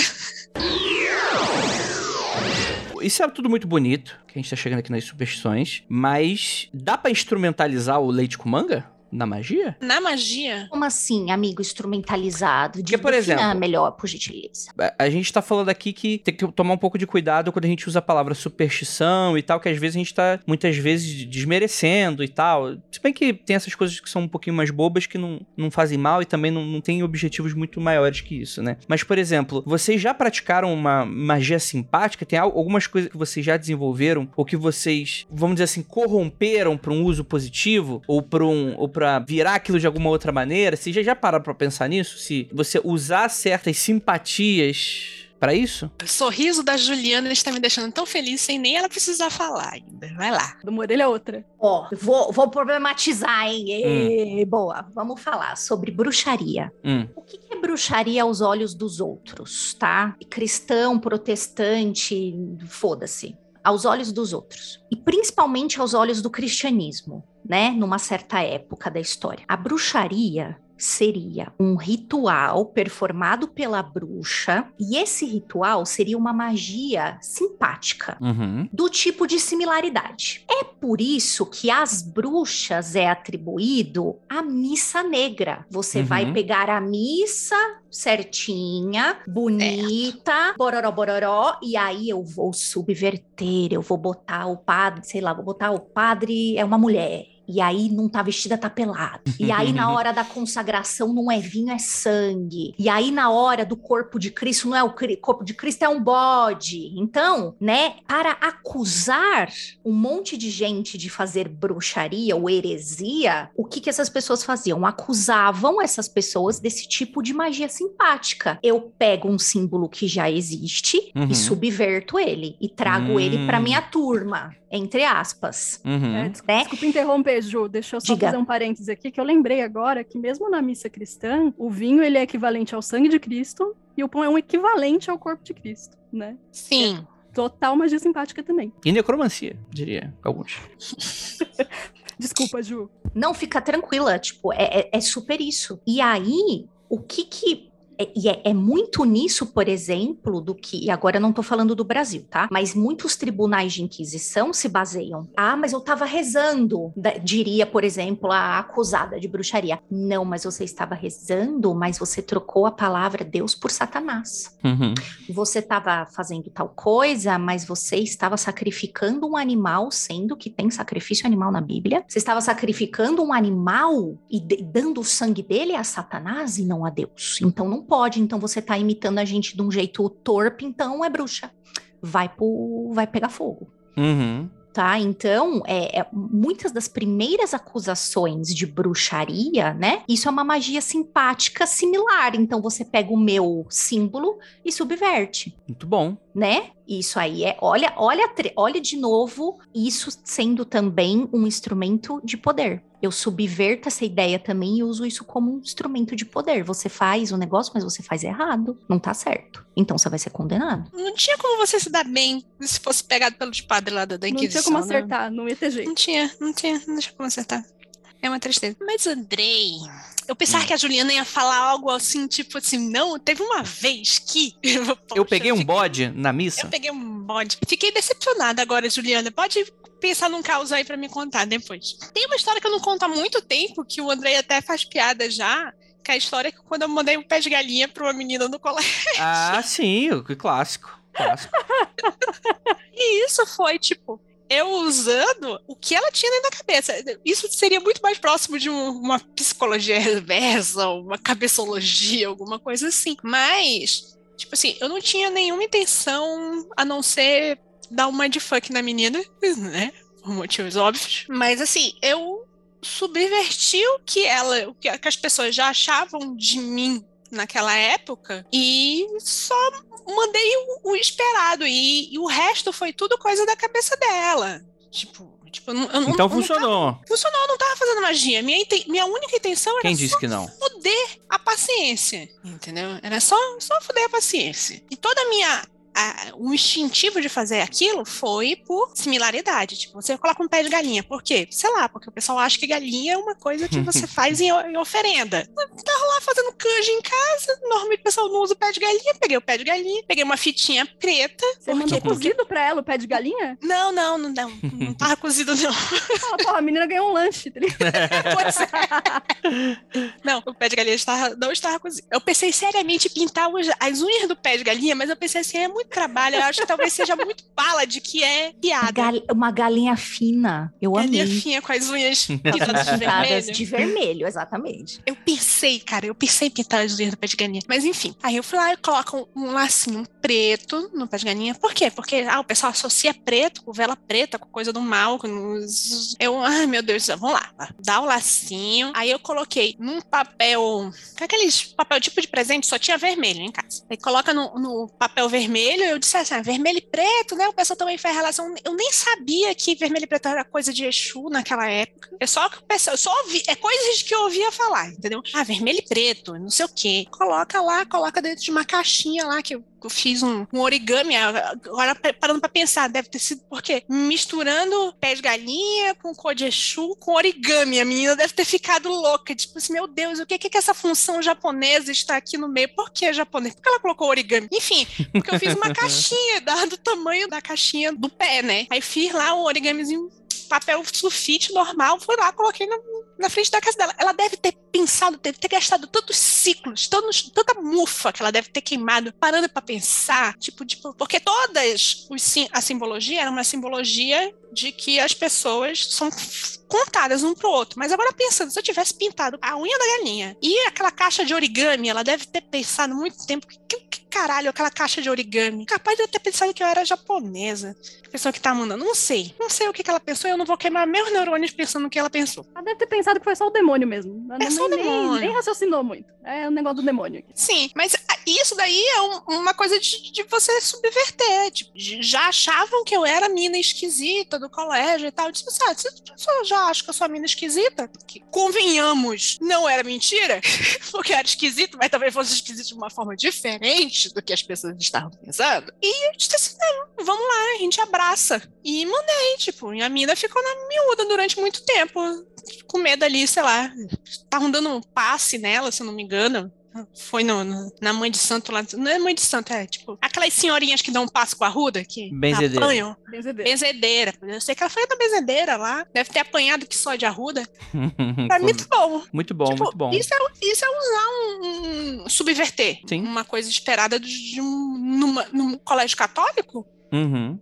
Isso... É tudo muito bonito, que a gente tá chegando aqui nas superstições, mas dá pra instrumentalizar o leite com manga? Na magia? Na magia, Como assim, amigo instrumentalizado? Porque, por Defina exemplo- melhor, por gentileza. A- gente tá falando aqui que tem que tomar um pouco de cuidado quando a gente usa a palavra superstição e tal, que às vezes a gente tá muitas vezes desmerecendo e tal. Se bem que tem essas coisas que são um pouquinho mais bobas que não, não fazem mal e também não, não tem objetivos muito maiores que isso, né? Mas, por exemplo, vocês já praticaram uma magia simpática? Tem al- algumas coisas que vocês já desenvolveram ou que vocês, vamos dizer assim, corromperam pra um uso positivo ou pra um ou para virar aquilo de alguma outra maneira? Vocês já, já pararam pra pensar nisso? Se você usar certas simpatias pra isso? o sorriso da Juliana está me deixando tão feliz sem nem ela precisar falar ainda. Vai lá. De uma orelha a outra. Ó, vou, vou problematizar, hein? Ê, Boa, vamos falar sobre bruxaria. Hum. O que que é bruxaria aos olhos dos outros, tá? Cristão, protestante, foda-se. Aos olhos dos outros. E principalmente aos olhos do cristianismo, né? Numa certa época da história. A bruxaria seria um ritual performado pela bruxa, e esse ritual seria uma magia simpática Uhum. do tipo de similaridade. É por isso que às bruxas é atribuído a missa negra. Você Uhum. vai pegar a missa certinha, bonita, bororó, bororó, e aí eu vou subverter, eu vou botar o padre, sei lá, vou botar o padre é uma mulher. E aí não tá vestida, tá pelado. E aí na hora da consagração não é vinho, é sangue. E aí na hora do corpo de Cristo não é o corpo de Cristo, é um bode. Então, né, para acusar um monte de gente de fazer bruxaria ou heresia, o que que essas pessoas faziam? Acusavam essas pessoas desse tipo de magia simpática. Eu pego um símbolo que já existe Uhum. e subverto ele e trago Hum. ele para minha turma. Entre aspas. Uhum. É, desculpa, Né? desculpa interromper, Ju. Deixa eu só Diga. fazer um parêntese aqui, que eu lembrei agora que mesmo na missa cristã, o vinho ele é equivalente ao sangue de Cristo e o pão é um equivalente ao corpo de Cristo, né? Sim. Total magia simpática também. E necromancia, diria alguns. Desculpa, Ju. Não, fica tranquila, tipo, é, é- é super isso. E aí, o que que. É- E é, é muito nisso, por exemplo, do que. E agora eu não tô falando do Brasil, tá? Mas muitos tribunais de inquisição se baseiam. Ah, mas eu tava rezando, diria, por exemplo, a acusada de bruxaria. Não, mas você estava rezando, mas você trocou a palavra Deus por Satanás Uhum. você estava fazendo tal coisa, mas você estava sacrificando um animal, sendo que tem sacrifício animal na Bíblia. Você estava sacrificando um animal e dando o sangue dele a Satanás e não a Deus. Então não pode. Então você está imitando a gente de um jeito torpe, então é bruxa. Vai pro, vai pegar fogo. Uhum. Tá, então, é, é, muitas das primeiras acusações de bruxaria, né? Isso é uma magia simpática similar. Então, você pega o meu símbolo e subverte Muito bom. né? Isso aí é, olha, olha, olha de novo isso sendo também um instrumento de poder. Eu subverto essa ideia também e uso isso como um instrumento de poder. Você faz o negócio, mas você faz errado, não tá certo. Então você vai ser condenado. Não tinha como você se dar bem se fosse pegado pelos padres lá da, da Não Inquisição. tinha como né? acertar, não ia ter jeito. Não tinha, não tinha, não tinha como acertar. É uma tristeza. Mas, Andrei, eu pensava Hum. que a Juliana ia falar algo assim, tipo assim, não, teve uma vez que. eu Poxa, peguei um fiquei- bode na missa. Eu peguei um bode. Fiquei decepcionada agora, Juliana. Pode pensar num caos aí pra me contar depois. Tem uma história que eu não conto há muito tempo, que o Andrei até faz piada já. Que é a história que quando eu mandei um pé de galinha pra uma menina no colégio. Ah, sim, o clássico. Clássico. E isso foi, tipo, eu usando o que ela tinha da cabeça. Isso seria muito mais próximo de um- uma psicologia reversa, uma cabeçologia, alguma coisa assim. Mas, tipo assim, eu não tinha nenhuma intenção a não ser dar uma de fuck na menina, né? Por motivos óbvios. Mas assim, eu subverti o que ela, o que as pessoas já achavam de mim naquela época e só mandei o, o esperado e, e o resto foi tudo coisa da cabeça dela. Tipo, tipo eu não, eu não- Então eu não funcionou. tava- funcionou, eu não tava fazendo magia. Minha, minha única intenção era Quem disse que não? fuder a paciência, entendeu? Era só, só fuder a paciência. E toda a minha. A- o instintivo de fazer aquilo foi por similaridade. Tipo, você coloca um pé de galinha. Por quê? Sei lá, porque o pessoal acha que galinha é uma coisa que você faz em, em oferenda. Eu tava lá fazendo canja em casa, normalmente o pessoal não usa o pé de galinha. Peguei o pé de galinha, peguei uma fitinha preta. Você Por mandou cozido pra ela o pé de galinha? Não, não, não, não, não tava cozido, não. Fala, porra, a menina ganhou um lanche. tá é. Não, o pé de galinha estava, não estava cozido. Eu pensei seriamente em pintar os- as unhas do pé de galinha, mas eu pensei assim, é muito trabalho. Eu acho que talvez seja muito bala de que é piada. Gal- uma galinha fina. Eu Galinha amei. finha com as unhas pintadas de vermelho. de vermelho, exatamente. Eu pensei, cara, eu pensei em pintar as unhas do pé de galinha. Mas enfim, aí eu fui lá e coloco um, um lacinho preto no pé de galinha. Por quê? Porque ah, o pessoal associa preto com vela preta, com coisa do mal. Com... os- Eu, ai meu Deus do céu, vamos lá. Dá o lacinho. Aí eu coloquei num papel, aqueles papel tipo de presente, só tinha vermelho em casa. Aí coloca no, no papel vermelho, eu disse assim, vermelho e preto, né? O pessoal também faz relação. Eu nem sabia que vermelho e preto era coisa de Exu naquela época. É só que o pessoal, eu só ouvi, é coisas que eu ouvia falar, entendeu? Ah, vermelho e preto, não sei o quê. Coloca lá, coloca dentro de uma caixinha lá que eu, fiz um, um origami. Agora pe- parando pra pensar, deve ter sido por quê? Misturando pé de galinha com Exu com origami. A menina deve ter ficado louca, tipo assim, meu Deus, o que que, que essa função japonesa está aqui no meio? Por que japonês? Por que ela colocou origami? Enfim, porque eu fiz uma caixinha, dado o tamanho da caixinha do pé, né? Aí fiz lá um origamizinho, papel sulfite normal, fui lá, coloquei na, na frente da casa dela. Ela deve ter pensado, deve ter gastado tantos ciclos, tantos, tanta mufa que ela deve ter queimado, parando pra pensar, tipo, tipo, porque todas os, a simbologia era uma simbologia de que as pessoas são contadas um pro outro. Mas agora pensando, se eu tivesse pintado a unha da galinha e aquela caixa de origami, ela deve ter pensado muito tempo que- que caralho aquela caixa de origami. Capaz de eu ter pensado que eu era japonesa. A pessoa que tá mandando. Não sei. Não sei o que, que ela pensou. Eu não vou queimar meus neurônios pensando no que ela pensou. Ela deve ter pensado que foi só o demônio mesmo. Ela É nem- só o nem- demônio. Nem raciocinou muito. É o negócio do demônio aqui. Sim, mas isso daí é um- uma coisa de, de você subverter. Tipo, já achavam que eu era a mina esquisita do colégio e tal. Eu disse, você você já acha que eu sou a mina esquisita? Que, convenhamos, não era mentira, porque era esquisito, mas talvez fosse esquisito de uma forma diferente do que as pessoas estavam pensando. E eu disse assim, não, vamos lá, a gente abraça. E mandei, tipo, e a mina ficou na miúda durante muito tempo. Com medo ali, sei lá, estavam dando um passe nela, se eu não me engano. Foi no, no- na mãe de santo lá. Não é mãe de santo, é tipo. Aquelas senhorinhas que dão um passo com a ruda, que Benzedeira. apanham. Benzedeira. Benzedeira. Eu sei que ela foi na benzedeira lá. Deve ter apanhado que só de arruda. Pra mim, tá bom. muito bom, Tipo, muito bom. Isso é, isso é usar um, um- subverter. Sim. Uma coisa esperada de, de um, numa- num colégio católico? Uhum.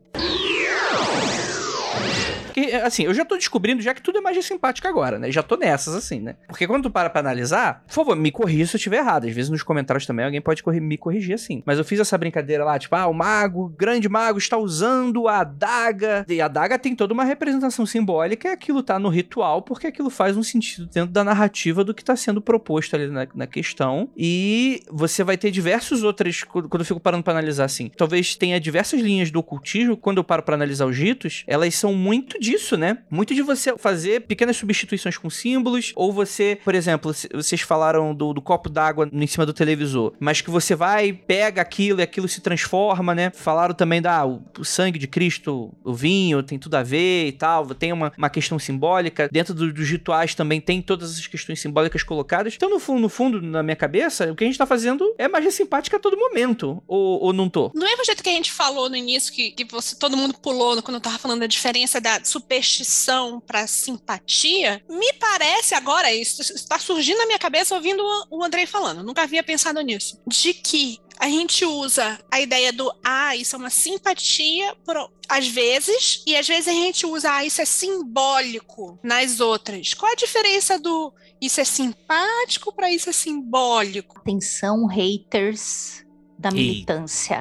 Porque, assim, eu já tô descobrindo já que tudo é magia simpática agora, né? Já tô nessas, assim, né? Porque quando tu para pra analisar, por favor, me corrija se eu estiver errado. Às vezes nos comentários também alguém pode corri- me corrigir assim. Mas eu fiz essa brincadeira lá, tipo, ah, o mago, grande mago, está usando a adaga. E a adaga tem toda uma representação simbólica e aquilo tá no ritual, porque aquilo faz um sentido dentro da narrativa do que tá sendo proposto ali na, na questão. E você vai ter diversos. Quando quando eu fico parando pra analisar assim, talvez tenha diversas linhas do ocultismo. Quando eu paro pra analisar os ritos, elas são muito disso, né? Muito de você fazer pequenas substituições com símbolos, ou você, por exemplo, vocês falaram do, do copo d'água em cima do televisor, mas que você vai, pega aquilo e aquilo se transforma, né? Falaram também da ah, o sangue de Cristo, o vinho, tem tudo a ver e tal, tem uma, uma questão simbólica. Dentro do- dos rituais também tem todas essas questões simbólicas colocadas. Então, no fundo, no fundo, na minha cabeça, o que a gente tá fazendo é magia simpática a todo momento. Ou, ou não tô? Do mesmo jeito que a gente falou no início, que, que você, todo mundo pulou quando eu tava falando da diferença da superstição para simpatia, me parece agora, isso está surgindo na minha cabeça ouvindo o, Andrei falando, nunca havia pensado nisso, de que a gente usa a ideia do ah, isso é uma simpatia por, às vezes, e às vezes a gente usa ah, isso é simbólico nas outras. Qual a diferença do isso é simpático para isso é simbólico? Atenção, haters da Eita. militância.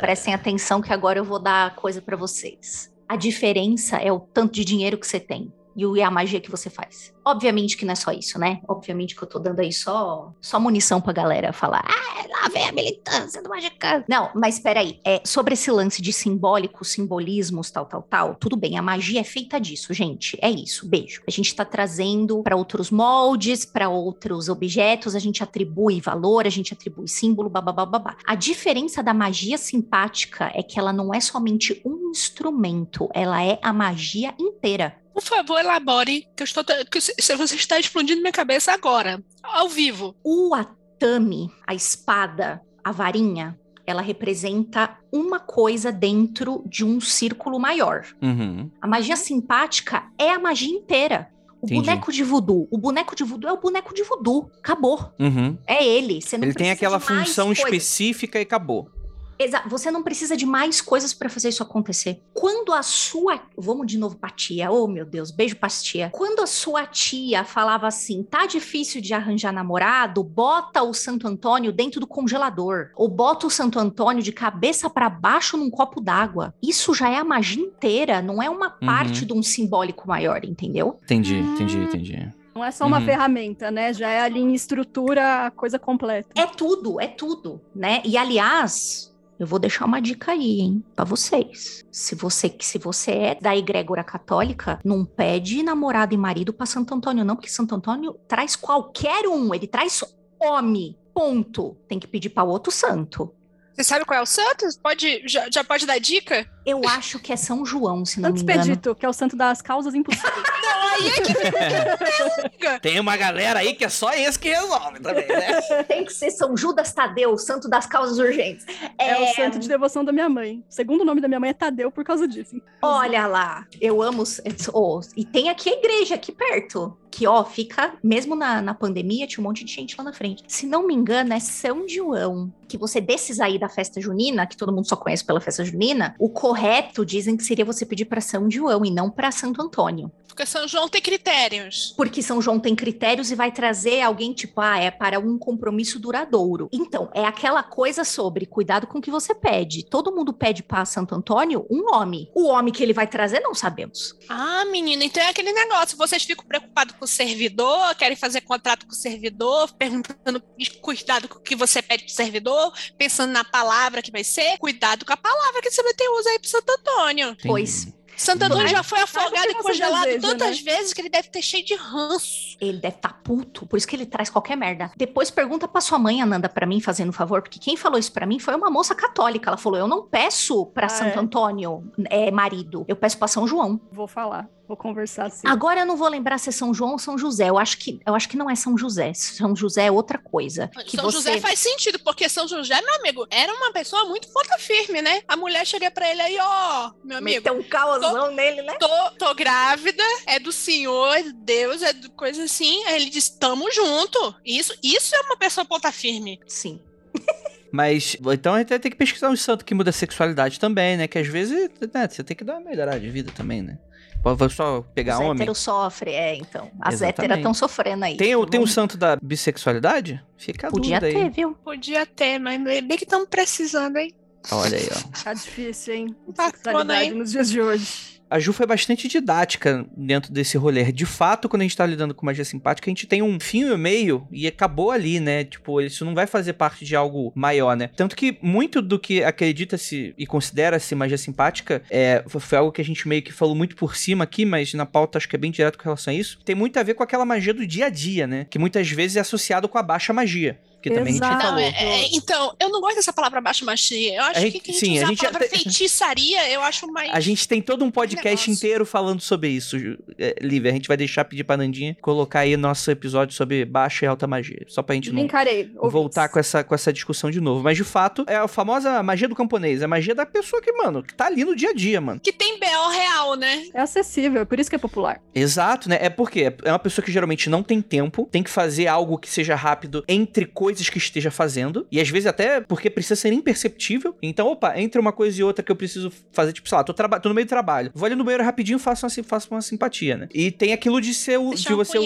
Prestem atenção que agora eu vou dar coisa pra vocês. A diferença é o tanto de dinheiro que você tem e e a magia que você faz. Obviamente que não é só isso, né? Obviamente que eu tô dando aí só, só munição pra galera falar, ah, lá vem a militância do Magicano. Não, mas peraí, é, sobre esse lance de simbólicos, simbolismos, tal, tal, tal, tudo bem, a magia é feita disso, gente, é isso, beijo. A gente tá trazendo pra outros moldes, pra outros objetos, a gente atribui valor, a gente atribui símbolo, babá, babá. A diferença da magia simpática é que ela não é somente um instrumento, ela é a magia inteira. Por favor, elabore, que eu estou. Que você está explodindo minha cabeça agora, ao vivo. O atame, a espada, a varinha, ela representa uma coisa dentro de um círculo maior. Uhum. A magia simpática é a magia inteira. O Entendi. boneco de voodoo. O boneco de voodoo é o boneco de voodoo. Acabou. Uhum. É ele. Você não Ele tem aquela de mais função coisas. específica e acabou. Exa- Você não precisa de mais coisas pra fazer isso acontecer. Quando a sua. Vamos de novo pra tia. Oh, meu Deus, beijo pra tia. Quando a sua tia falava assim: tá difícil de arranjar namorado, bota o Santo Antônio dentro do congelador. Ou bota o Santo Antônio de cabeça pra baixo num copo d'água. Isso já é a magia inteira, não é uma Uhum. parte de um simbólico maior, entendeu? Entendi, entendi, entendi. Não é só uma Uhum. ferramenta, né? Já é ali em estrutura a coisa completa. É tudo, é tudo, né? E aliás, eu vou deixar uma dica aí, hein, pra vocês. Se você se você é da egrégora católica, não pede namorado e marido pra Santo Antônio não, porque Santo Antônio traz qualquer um, ele traz homem. Ponto. Tem que pedir para outro santo. Você sabe qual é o santo? Pode, já, já pode dar dica? Eu acho que é São João, se não Santo me engano. Expedito, que é o santo das causas impossíveis. Não, aí é que Tem uma galera aí que é só esse que resolve também, né? Tem que ser São Judas Tadeu, santo das causas urgentes. É... o santo de devoção da minha mãe. O segundo nome da minha mãe é Tadeu por causa disso. Olha lá, eu amo. oh, e tem aqui a igreja, aqui perto. Que, ó, fica, mesmo na, na pandemia, tinha um monte de gente lá na frente. Se não me engano, é São João. Que você desses aí da festa junina, que todo mundo só conhece pela festa junina, o correto, dizem que seria você pedir para São João e não para Santo Antônio. Porque São João tem critérios. Porque São João tem critérios e vai trazer alguém tipo, ah, é para um compromisso duradouro. Então, é aquela coisa sobre cuidado com o que você pede. Todo mundo pede para Santo Antônio um homem. O homem que ele vai trazer, não sabemos. Ah, menina, então é aquele negócio. Vocês ficam preocupados com o servidor, querem fazer contrato com o servidor, perguntando cuidado com o que você pede pro servidor, pensando na palavra que vai ser. Cuidado com a palavra que você vai ter uso aí pro Santo Antônio. Pois. Santo Antônio já foi afogado e congelado tantas né? vezes que ele deve ter cheio de ranço. Ele deve estar puto, por isso que ele traz qualquer merda. Depois pergunta pra sua mãe, Ananda, pra mim, fazendo um favor, porque quem falou isso pra mim foi uma moça católica. Ela falou: Eu não peço pra Ah, Santo é? Antônio, é, marido, eu peço pra São João. Vou falar, vou conversar assim. Agora eu não vou lembrar se é São João ou São José. Eu acho que, eu acho que não é São José. São José é outra coisa. Que São você... José faz sentido, porque São José, meu amigo, era uma pessoa muito ponta firme, né? A mulher chega pra ele aí, ó, meu amigo, Meteu um caosão nele, né? tô, tô grávida, é do Senhor, é de Deus, é de coisa assim. Aí ele diz, tamo junto. Isso, isso é uma pessoa ponta firme. Sim. Mas, então a gente tem que pesquisar um santo que muda a sexualidade também, né? Que às vezes, né, você tem que dar uma melhorada de vida também, né? Pode só pegar Os homem. héteros sofrem, é, então. As Exatamente. héteras estão sofrendo aí. Tem, o- tem um Vamos- santo da bissexualidade? Fica a Podia dúvida ter, aí. viu? Podia ter, mas bem que estamos precisando, hein? Olha aí, ó. Tá difícil, hein? Tá nos dias de hoje. A Ju foi bastante didática dentro desse rolê. De fato, quando a gente tá lidando com magia simpática, a gente tem um fim e meio e acabou ali, né? Tipo, isso não vai fazer parte de algo maior, né? Tanto que muito do que acredita-se e considera-se magia simpática é, foi algo que a gente meio que falou muito por cima aqui, mas na pauta acho que é bem direto com relação a isso. Tem muito a ver com aquela magia do dia a dia, né? Que muitas vezes é associado com a baixa magia. Que também a gente Exato. falou. Não, é- é- então, eu não gosto dessa palavra baixa magia. Eu acho A gente- que a gente sim, a a, gente já palavra tem- feitiçaria, eu acho mais... A gente tem todo um podcast inteiro falando sobre isso, é, Lívia. A gente vai deixar pedir pra Nandinha colocar aí nosso episódio sobre baixa e alta magia. Só pra gente não voltar com essa, com essa discussão de novo. Mas de fato, é a famosa magia do camponês. É a magia da pessoa que, mano, que tá ali no dia a dia, mano. Que tem BO real, né? É acessível, por isso que é popular. Exato, né? É porque é uma pessoa que geralmente não tem tempo, tem que fazer algo que seja rápido entre coisas que esteja fazendo. E às vezes até porque precisa ser imperceptível. Então, opa, entre uma coisa e outra que eu preciso fazer, tipo, sei lá, tô, tô no meio do trabalho. Vou ali no banheiro rapidinho e faço uma, faço uma simpatia, né? E tem aquilo de ser o. De você.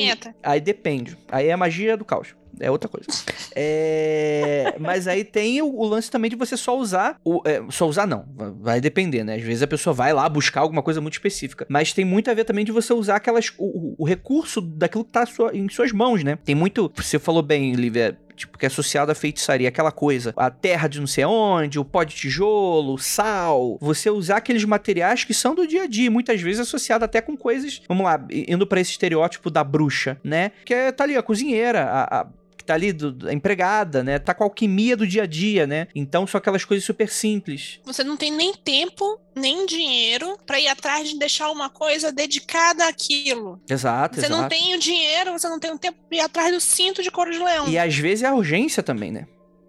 Aí depende. Aí é a magia do caos. É outra coisa. É, Mas aí tem o, o lance também de você só usar. O, é, só usar não. va- Vai depender, né? Às vezes a pessoa vai lá buscar alguma coisa muito específica. Mas tem muito a ver também de você usar aquelas. O, o- recurso daquilo que tá sua- em suas mãos, né? Tem muito. Você falou bem, Lívia. Tipo, que é associado à feitiçaria, aquela coisa. A terra de não sei onde, o pó de tijolo, o sal. Você usar aqueles materiais que são do dia a dia, muitas vezes associado até com coisas. Vamos lá, indo pra esse estereótipo da bruxa, né? Que é, tá ali, a cozinheira, a. a tá ali, do, a empregada, né? Tá com a alquimia do dia a dia, né? Então são aquelas coisas super simples. Você não tem nem tempo, nem dinheiro pra ir atrás de deixar uma coisa dedicada àquilo. Exato, Você exato. não tem o dinheiro, você não tem o tempo pra ir atrás do cinto de couro de leão. E às vezes é a urgência também, né?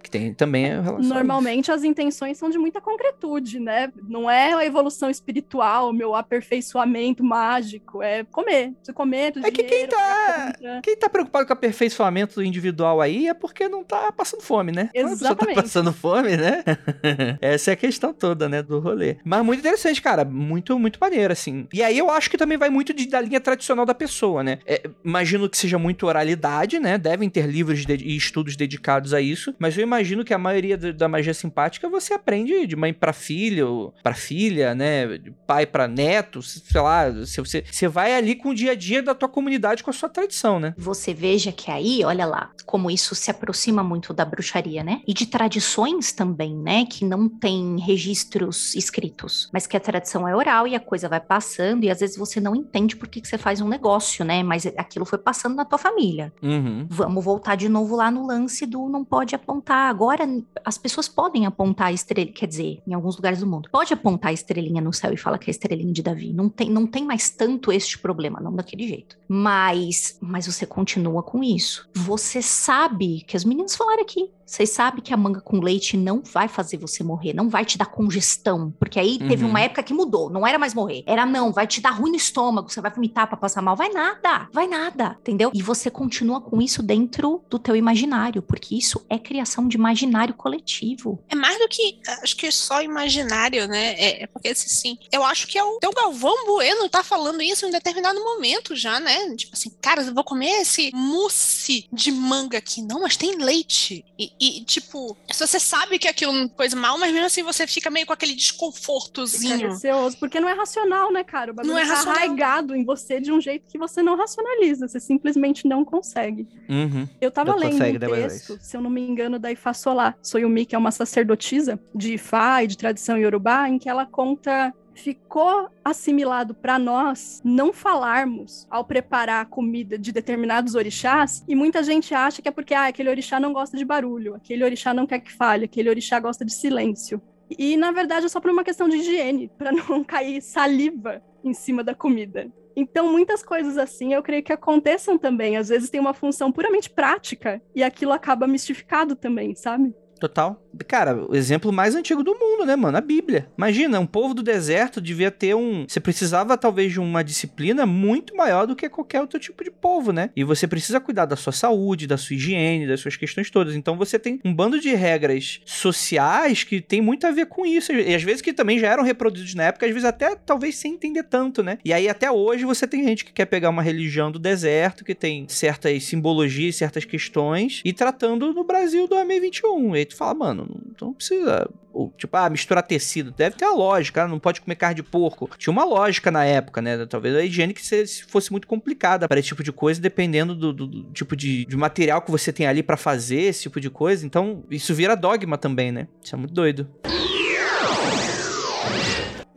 Que tem também é. Normalmente as intenções são de muita concretude, né? Não é a evolução espiritual, meu aperfeiçoamento mágico, é comer. Você comer, É que quem dinheiro, tá-. Quem tá preocupado com aperfeiçoamento individual aí é porque não tá passando fome, né? A pessoa Exatamente. tá passando fome, né? Essa é a questão toda, né, do rolê. Mas muito interessante, cara. Muito, muito maneiro, assim. E aí eu acho que também vai muito de- da linha tradicional da pessoa, né? É, imagino que seja muito oralidade, né? Devem ter livros de- e estudos dedicados a isso. Mas eu imagino que a maioria da magia simpática você aprende de mãe pra filho, pra filha, né? De pai pra neto, sei lá. Você, você, você vai ali com o dia a dia da tua comunidade, com a sua tradição, né? Você veja que aí, olha lá, como isso se aproxima muito da bruxaria, né? E de tradições também, né? Que não tem registros escritos, mas que a tradição é oral e a coisa vai passando, e às vezes você não entende por que, que você faz um negócio, né? Mas aquilo foi passando na tua família. Uhum. Vamos voltar de novo lá no lance do não pode apontar. Agora, as pessoas podem apontar a estrelinha, quer dizer, em alguns lugares do mundo, pode apontar a estrelinha no céu e falar que é a estrelinha de Davi. Não tem, não tem mais tanto este problema, não daquele jeito. Mas, mas você continua com isso. Você sabe, que as meninas falaram aqui, Vocês sabem que a manga com leite não vai fazer você morrer, não vai te dar congestão, porque aí teve Uhum. uma época que mudou, não era mais morrer. Era não, vai te dar ruim no estômago, você vai vomitar pra passar mal, vai nada, vai nada, entendeu? E você continua com isso dentro do teu imaginário, porque isso é criação de imaginário coletivo. É mais do que, acho que só imaginário, né? É, é porque, assim, sim, eu acho que é o teu Galvão Bueno tá falando isso em um determinado momento já, né? Tipo assim, cara, eu vou comer esse mousse de manga aqui. Não, mas tem leite. E, e, tipo, se você sabe que aquilo não é coisa mal, mas mesmo assim você fica meio com aquele desconfortozinho. receoso, porque não é racional, né, cara? O bagulho Não é tá racional. arraigado em você de um jeito que você não racionaliza, você simplesmente não consegue. Uhum. Eu tava Não lendo consegue, um texto, se eu não me engano, da Ifá Solá, Soyumi, que é uma sacerdotisa de Ifá e de tradição iorubá, em que ela conta ficou assimilado para nós não falarmos ao preparar a comida de determinados orixás, e muita gente acha que é porque ah, aquele orixá não gosta de barulho, aquele orixá não quer que fale, aquele orixá gosta de silêncio. E na verdade é só por uma questão de higiene, para não cair saliva em cima da comida. Então, muitas coisas assim eu creio que aconteçam também. Às vezes tem uma função puramente prática e aquilo acaba mistificado também, sabe? Total. Cara, o exemplo mais antigo do mundo, né, mano? A Bíblia. Imagina, um povo do deserto devia ter um. Você precisava, talvez, de uma disciplina muito maior do que qualquer outro tipo de povo, né? E você precisa cuidar da sua saúde, da sua higiene, das suas questões todas. Então você tem um bando de regras sociais que tem muito a ver com isso. E às vezes que também já eram reproduzidos na época, às vezes até talvez sem entender tanto, né? E aí até hoje você tem gente que quer pegar uma religião do deserto, que tem certas simbologias, certas questões, e tratando no Brasil do AME 21. E tu fala, mano, não precisa. Ou, tipo, ah, misturar tecido. Deve ter a lógica, ah, não pode comer carne de porco. Tinha uma lógica na época, né? Talvez a higiene que se- se fosse muito complicada para esse tipo de coisa, dependendo do, do- do tipo de, de material que você tem ali para fazer esse tipo de coisa. Então, isso vira dogma também, né? Isso é muito doido.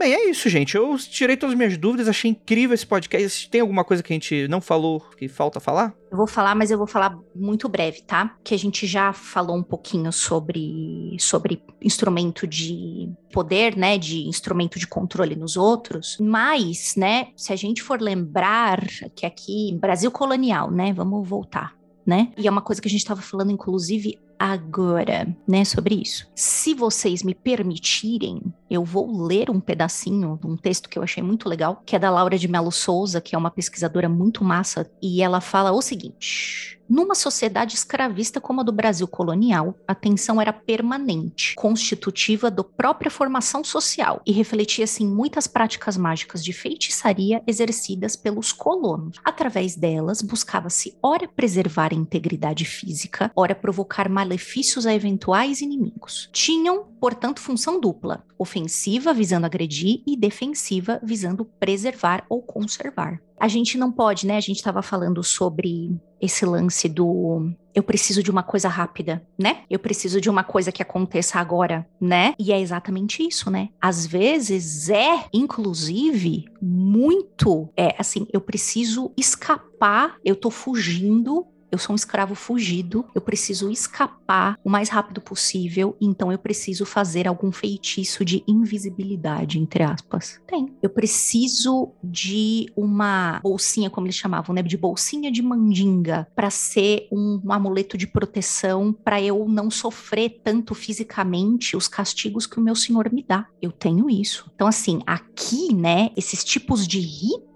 Bem, é isso, gente. Eu tirei todas as minhas dúvidas, achei incrível esse podcast. Tem alguma coisa que a gente não falou que falta falar? Eu vou falar, mas eu vou falar muito breve, tá? Que a gente já falou um pouquinho sobre, sobre instrumento de poder, né? De instrumento de controle nos outros. Mas, né? Se a gente for lembrar que aqui, Brasil colonial, né? Vamos voltar, né? E é uma coisa que a gente estava falando, inclusive, agora, né? Sobre isso. Se vocês me permitirem, eu vou ler um pedacinho de um texto que eu achei muito legal, que é da Laura de Melo Souza, que é uma pesquisadora muito massa, e ela fala o seguinte: numa sociedade escravista como a do Brasil colonial, a tensão era permanente, constitutiva da própria formação social e refletia-se em muitas práticas mágicas de feitiçaria exercidas pelos colonos. Através delas, buscava-se ora preservar a integridade física, ora provocar malefícios a eventuais inimigos. Tinham, portanto, função dupla: ofensiva, visando agredir, e defensiva, visando preservar ou conservar. A gente não pode, né? A gente estava falando sobre esse lance do eu preciso de uma coisa rápida, né? Eu preciso de uma coisa que aconteça agora, né? E é exatamente isso, né? Às vezes é, inclusive, muito é assim, eu preciso escapar, eu tô fugindo eu sou um escravo fugido, eu preciso escapar o mais rápido possível, então eu preciso fazer algum feitiço de invisibilidade, entre aspas. Tem. Eu preciso de uma bolsinha, como eles chamavam, né? De bolsinha de mandinga, para ser um, um amuleto de proteção, para eu não sofrer tanto fisicamente os castigos que o meu senhor me dá. Eu tenho isso. Então, assim, aqui, né, esses tipos de ritos,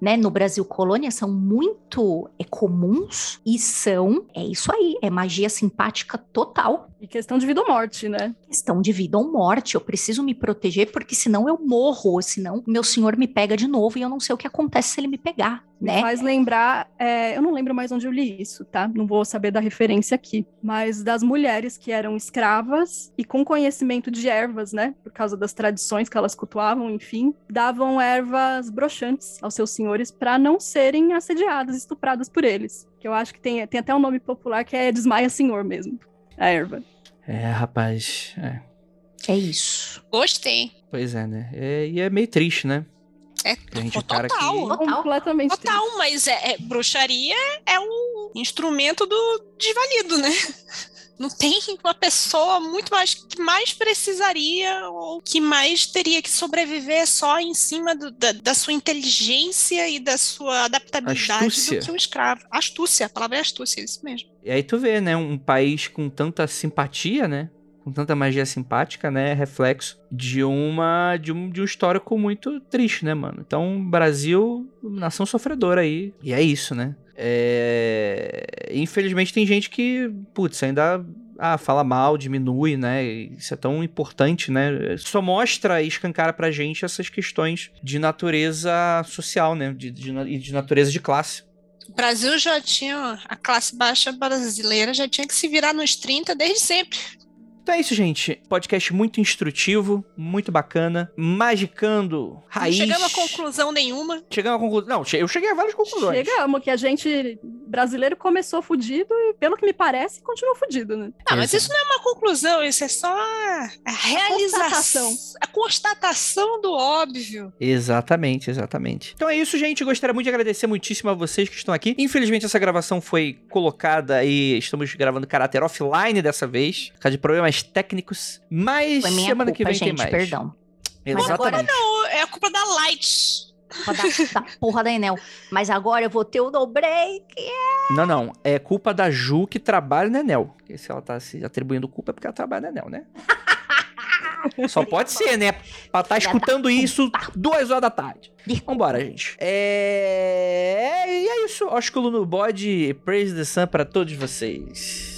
né, no Brasil colônia são muito é, comuns e são, é isso aí, é magia simpática total. E questão de vida ou morte, né? Questão de vida ou morte, eu preciso me proteger porque senão eu morro, senão meu senhor me pega de novo e eu não sei o que acontece se ele me pegar, Me né? faz lembrar, é, eu não lembro mais onde eu li isso, tá? Não vou saber da referência aqui, mas das mulheres que eram escravas e com conhecimento de ervas, né? Por causa das tradições que elas cultuavam, enfim, davam ervas broxantes aos seus senhores para não serem assediadas, estupradas por eles. Que eu acho que tem, tem até um nome popular que é desmaia senhor mesmo, a erva. É, rapaz. É. É isso. Gostei. Pois é, né? É, e é meio triste, né? É gente, o cara total. que- Total. Completamente. triste. Total, mas é, é- bruxaria é um instrumento do desvalido, né? Não tem uma pessoa muito mais que mais precisaria ou que mais teria que sobreviver só em cima do, da, da, sua inteligência e da sua adaptabilidade astúcia. do que um escravo. Astúcia, a palavra é astúcia, é isso mesmo. E aí tu vê, né, um país com tanta simpatia, né? Com tanta magia simpática, né? Reflexo de uma de um, de um histórico muito triste, né, mano? Então, Brasil, nação sofredora aí. E é isso, né? É... Infelizmente tem gente que, putz, ainda ah, fala mal, diminui, né? Isso é tão importante, né? Só mostra e escancara pra gente essas questões de natureza social, né? De, de, de natureza de classe. O Brasil já tinha, a classe baixa brasileira já tinha que se virar nos 30 desde sempre. Então é isso, gente. Podcast muito instrutivo, muito bacana. Magicando raiz. Não chegamos a conclusão nenhuma. Chegamos a conclusão. Não, eu cheguei a várias conclusões. Chegamos, que a gente brasileiro começou fudido e, pelo que me parece, continua fudido, né? Ah, mas isso não é uma conclusão, isso é só a realização. A constatação do óbvio. Exatamente, exatamente. Então é isso, gente. Gostaria muito de agradecer muitíssimo a vocês que estão aqui. Infelizmente, essa gravação foi colocada e estamos gravando caráter offline dessa vez, por causa de problemas problemas técnicos, mas semana culpa, que vem gente, tem mais. perdão. Exatamente. Mas agora não, é a culpa da Light. Culpa da, da porra da Enel. Mas agora eu vou ter o no break. Yeah. Não, não. É culpa da Ju que trabalha na Enel. Porque se ela tá se atribuindo culpa é porque ela trabalha na Enel, né? Só pode ser, né? Pra estar tá escutando isso duas horas da tarde. Vambora, gente. É... E é isso. Ósculo no bode. Praise the Sun pra todos vocês.